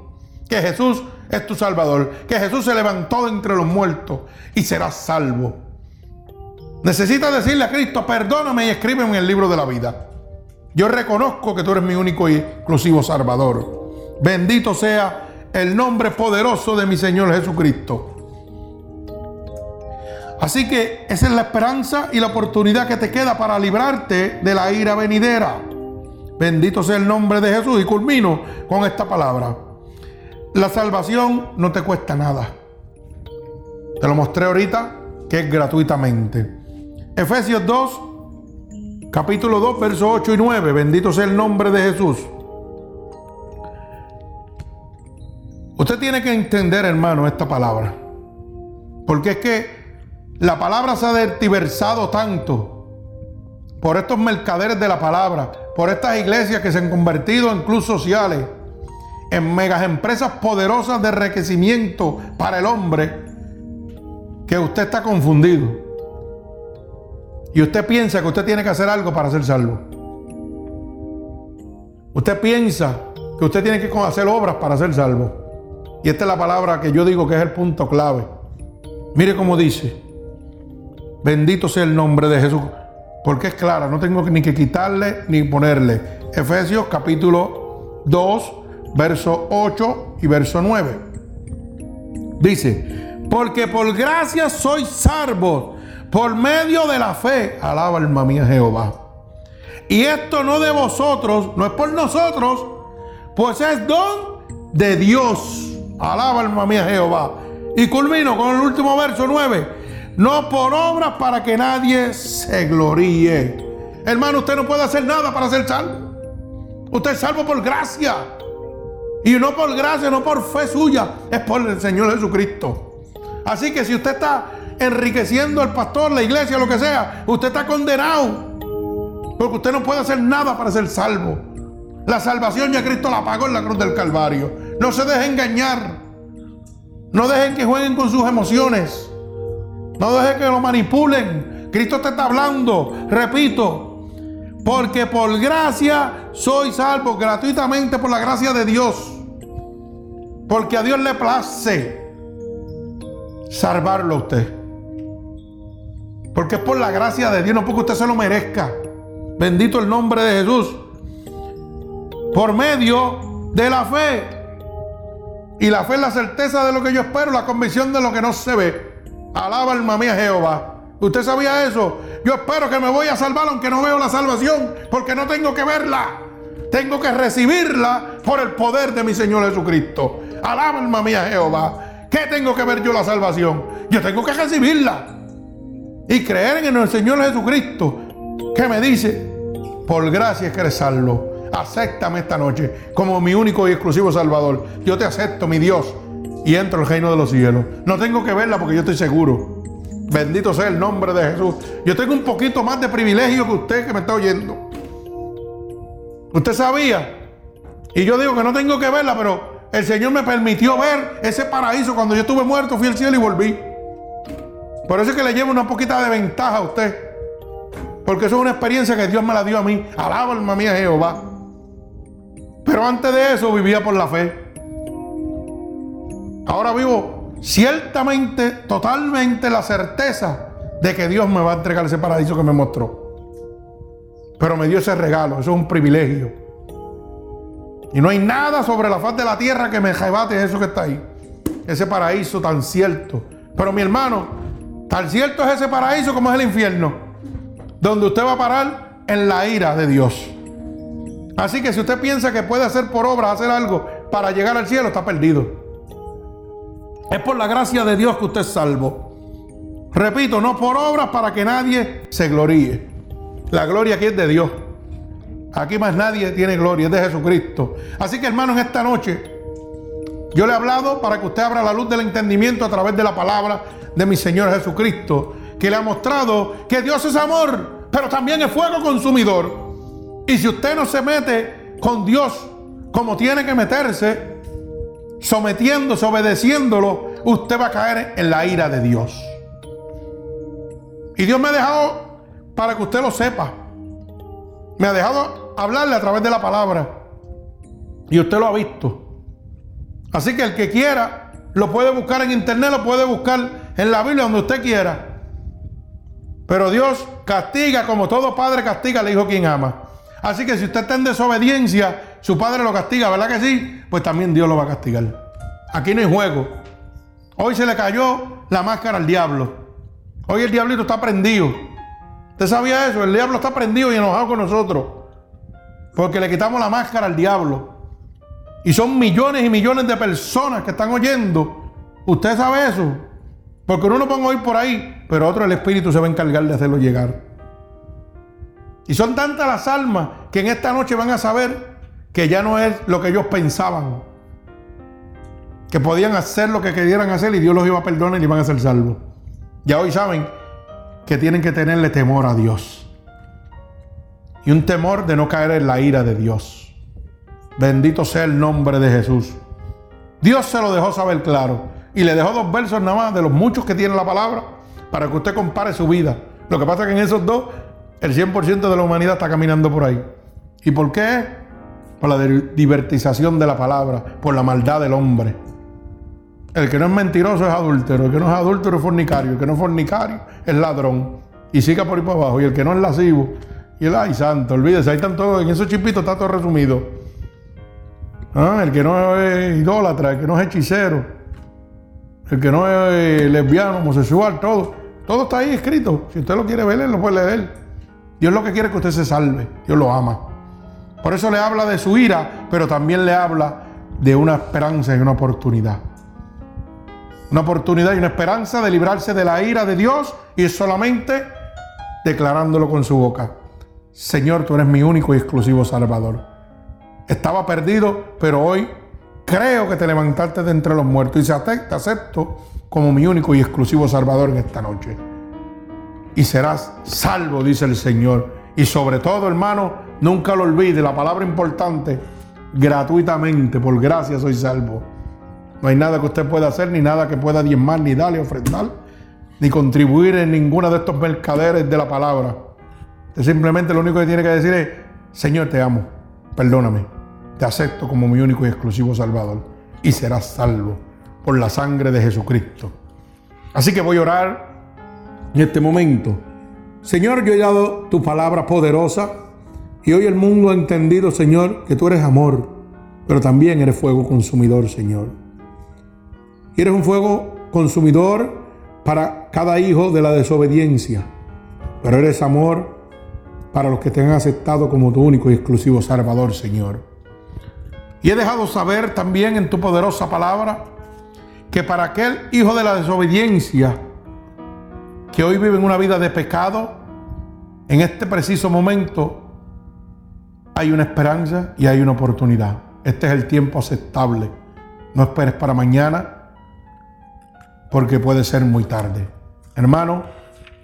que Jesús es tu Salvador, que Jesús se levantó entre los muertos y serás salvo. Necesitas decirle a Cristo, perdóname y escríbeme en el libro de la vida. Yo reconozco que tú eres mi único y exclusivo Salvador. Bendito sea el nombre poderoso de mi Señor Jesucristo. Así que esa es la esperanza y la oportunidad que te queda para librarte de la ira venidera. Bendito sea el nombre de Jesús y culmino con esta palabra. La salvación no te cuesta nada. Te lo mostré ahorita que es gratuitamente. Efesios 2, capítulo 2, versos 8 y 9. Bendito sea el nombre de Jesús. Usted tiene que entender, hermano, esta palabra. Porque es que la palabra se ha dertiversado tanto por estos mercaderes de la palabra, por estas iglesias que se han convertido en clubes sociales en megas empresas poderosas de enriquecimiento para el hombre, que usted está confundido. Y usted piensa que usted tiene que hacer algo para ser salvo. Usted piensa que usted tiene que hacer obras para ser salvo. Y esta es la palabra que yo digo que es el punto clave. Mire cómo dice. Bendito sea el nombre de Jesús. Porque es clara, no tengo ni que quitarle ni ponerle. Efesios capítulo 2, verso 8 y verso 9. Dice, porque por gracia sois salvos por medio de la fe. Alaba alma mía Jehová. Y esto no de vosotros, no es por nosotros, pues es don de Dios. Alaba alma mía Jehová. Y culmino con el último verso 9. No por obras para que nadie se gloríe. Hermano, usted no puede hacer nada para ser salvo. Usted es salvo por gracia. Y no por gracia, no por fe suya, es por el Señor Jesucristo. Así que si usted está enriqueciendo al pastor, la iglesia, lo que sea, usted está condenado. Porque usted no puede hacer nada para ser salvo. La salvación ya Cristo la pagó en la cruz del Calvario. No se deje engañar. No dejen que jueguen con sus emociones. No dejen que lo manipulen. Cristo te está hablando. Repito, porque por gracia soy salvo gratuitamente por la gracia de Dios. Porque a Dios le place salvarlo a usted. Porque es por la gracia de Dios, no porque usted se lo merezca. Bendito el nombre de Jesús. Por medio de la fe. Y la fe es la certeza de lo que yo espero, la convicción de lo que no se ve. Alaba alma mía Jehová. ¿Usted sabía eso? Yo espero que me voy a salvar aunque no veo la salvación, porque no tengo que verla. Tengo que recibirla por el poder de mi Señor Jesucristo. Alaba alma mía Jehová. ¿Qué tengo que ver yo la salvación? Yo tengo que recibirla. Y creer en el Señor Jesucristo, que me dice, por gracia es que eres. Acéptame esta noche como mi único y exclusivo Salvador. Yo te acepto, mi Dios, y entro al reino de los cielos. No tengo que verla porque yo estoy seguro Bendito sea el nombre de Jesús. Yo tengo un poquito más de privilegio que usted que me está oyendo. Usted sabía. Y yo digo que no tengo que verla, pero el Señor me permitió ver ese paraíso. Cuando yo estuve muerto, fui al cielo y volví. Por eso es que le llevo una poquita de ventaja a usted. Porque eso es una experiencia que Dios me la dio a mí. Alaba alma mía Jehová. Pero antes de eso vivía por la fe. Ahora vivo ciertamente, totalmente la certeza de que Dios me va a entregar ese paraíso que me mostró. Pero me dio ese regalo, eso es un privilegio. Y no hay nada sobre la faz de la tierra que me rebate eso que está ahí. Ese paraíso tan cierto. Pero mi hermano, tan cierto es ese paraíso como es el infierno. Donde usted va a parar en la ira de Dios. Así que si usted piensa que puede hacer por obra, hacer algo para llegar al cielo, está perdido. Es por la gracia de Dios que usted es salvo. Repito, no por obras para que nadie se gloríe. La gloria aquí es de Dios. Aquí más nadie tiene gloria, es de Jesucristo. Así que hermano, en esta noche yo le he hablado para que usted abra la luz del entendimiento a través de la palabra de mi Señor Jesucristo, que le ha mostrado que Dios es amor, pero también es fuego consumidor. Y si usted no se mete con Dios como tiene que meterse, sometiéndose, obedeciéndolo, usted va a caer en la ira de Dios. Y Dios me ha dejado para que usted lo sepa. Me ha dejado hablarle a través de la palabra. Y usted lo ha visto. Así que el que quiera, lo puede buscar en internet, lo puede buscar en la Biblia, donde usted quiera. Pero Dios castiga como todo padre castiga al hijo quien ama. Así que si usted está en desobediencia, su padre lo castiga, ¿verdad que sí? Pues también Dios lo va a castigar. Aquí no hay juego. Hoy se le cayó la máscara al diablo. Hoy el diablito está prendido. ¿Usted sabía eso? El diablo está prendido y enojado con nosotros. Porque le quitamos la máscara al diablo. Y son millones y millones de personas que están oyendo. ¿Usted sabe eso? Porque uno no puede oír por ahí, pero otro el Espíritu se va a encargar de hacerlo llegar. Y son tantas las almas que en esta noche van a saber que ya no es lo que ellos pensaban. Que podían hacer lo que querían hacer y Dios los iba a perdonar y iban a ser salvos. Ya hoy saben que tienen que tenerle temor a Dios. Y un temor de no caer en la ira de Dios. Bendito sea el nombre de Jesús. Dios se lo dejó saber claro. Y le dejó dos versos nada más de los muchos que tiene la palabra para que usted compare su vida. Lo que pasa es que en esos dos, el 100% de la humanidad está caminando por ahí. ¿Y por qué? Por la divertización de la palabra, por la maldad del hombre. El que no es mentiroso es adúltero, el que no es adúltero es fornicario, el que no es fornicario es ladrón. Y siga por ahí para abajo. Y el que no es lascivo, y el ay santo, olvídese, ahí están todos, en esos chipitos está todo resumido. Ah, el que no es idólatra, el que no es hechicero, el que no es lesbiano, homosexual, todo. Todo está ahí escrito. Si usted lo quiere ver, lo puede leer. Dios lo que quiere es que usted se salve. Dios lo ama. Por eso le habla de su ira, pero también le habla de una esperanza y una oportunidad una oportunidad y una esperanza de librarse de la ira de Dios y solamente declarándolo con su boca. Señor, tú eres mi único y exclusivo Salvador. Estaba perdido, pero hoy creo que te levantaste de entre los muertos y te acepto como mi único y exclusivo Salvador en esta noche. Y serás salvo, dice el Señor. Y sobre todo, hermano, nunca lo olvide, la palabra importante, gratuitamente, por gracia soy salvo. No hay nada que usted pueda hacer, ni nada que pueda diezmar, ni darle, ofrendar, ni contribuir en ninguno de estos mercaderes de la palabra. Usted simplemente lo único que tiene que decir es, Señor, te amo, perdóname, te acepto como mi único y exclusivo Salvador y serás salvo por la sangre de Jesucristo. Así que voy a orar en este momento. Señor, yo he dado tu palabra poderosa y hoy el mundo ha entendido, Señor, que tú eres amor, pero también eres fuego consumidor, Señor. Y eres un fuego consumidor para cada hijo de la desobediencia. Pero eres amor para los que te han aceptado como tu único y exclusivo Salvador, Señor. Y he dejado saber también en tu poderosa palabra que para aquel hijo de la desobediencia que hoy vive en una vida de pecado, en este preciso momento hay una esperanza y hay una oportunidad. Este es el tiempo aceptable. No esperes para mañana, porque puede ser muy tarde. Hermano,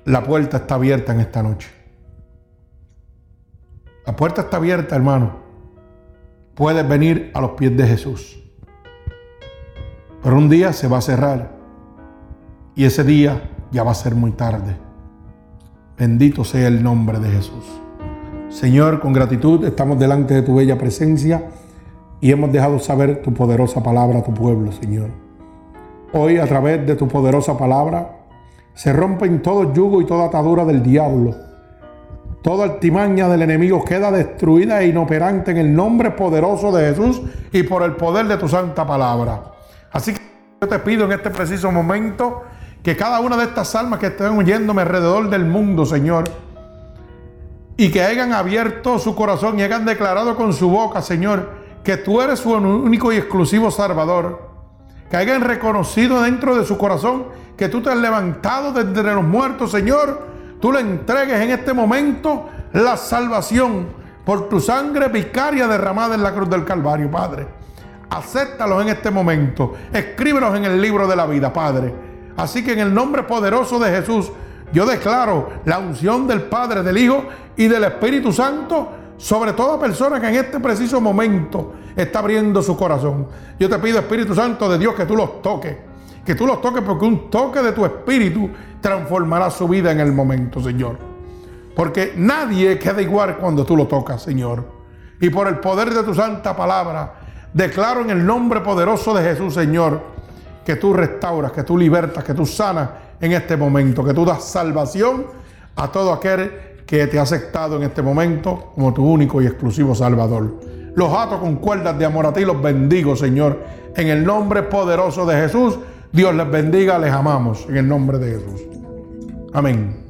la puerta está abierta en esta noche. La puerta está abierta, hermano. Puedes venir a los pies de Jesús. Pero un día se va a cerrar. Y ese día ya va a ser muy tarde. Bendito sea el nombre de Jesús. Señor, con gratitud estamos delante de tu bella presencia y hemos dejado saber tu poderosa palabra a tu pueblo, Señor. Hoy, a través de tu poderosa palabra, se rompen todo yugo y toda atadura del diablo. Toda altimaña del enemigo queda destruida e inoperante en el nombre poderoso de Jesús y por el poder de tu santa palabra. Así que yo te pido en este preciso momento que cada una de estas almas que estén oyéndome alrededor del mundo, Señor, y que hayan abierto su corazón y hayan declarado con su boca, Señor, que tú eres su único y exclusivo Salvador, que hayan reconocido dentro de su corazón que tú te has levantado desde los muertos, Señor, tú le entregues en este momento la salvación por tu sangre vicaria derramada en la cruz del Calvario, Padre. Acéptalos en este momento. Escríbelos en el libro de la vida, Padre. Así que en el nombre poderoso de Jesús, yo declaro la unción del Padre, del Hijo y del Espíritu Santo sobre toda persona que en este preciso momento está abriendo su corazón. Yo te pido, Espíritu Santo de Dios, que tú los toques. Que tú los toques porque un toque de tu Espíritu transformará su vida en el momento, Señor. Porque nadie queda igual cuando tú lo tocas, Señor. Y por el poder de tu santa palabra, declaro en el nombre poderoso de Jesús, Señor, que tú restauras, que tú libertas, que tú sanas en este momento, que tú das salvación a todo aquel que te ha aceptado en este momento como tu único y exclusivo Salvador. Los ato con cuerdas de amor a ti, los bendigo, Señor, en el nombre poderoso de Jesús. Dios les bendiga, les amamos, en el nombre de Jesús. Amén.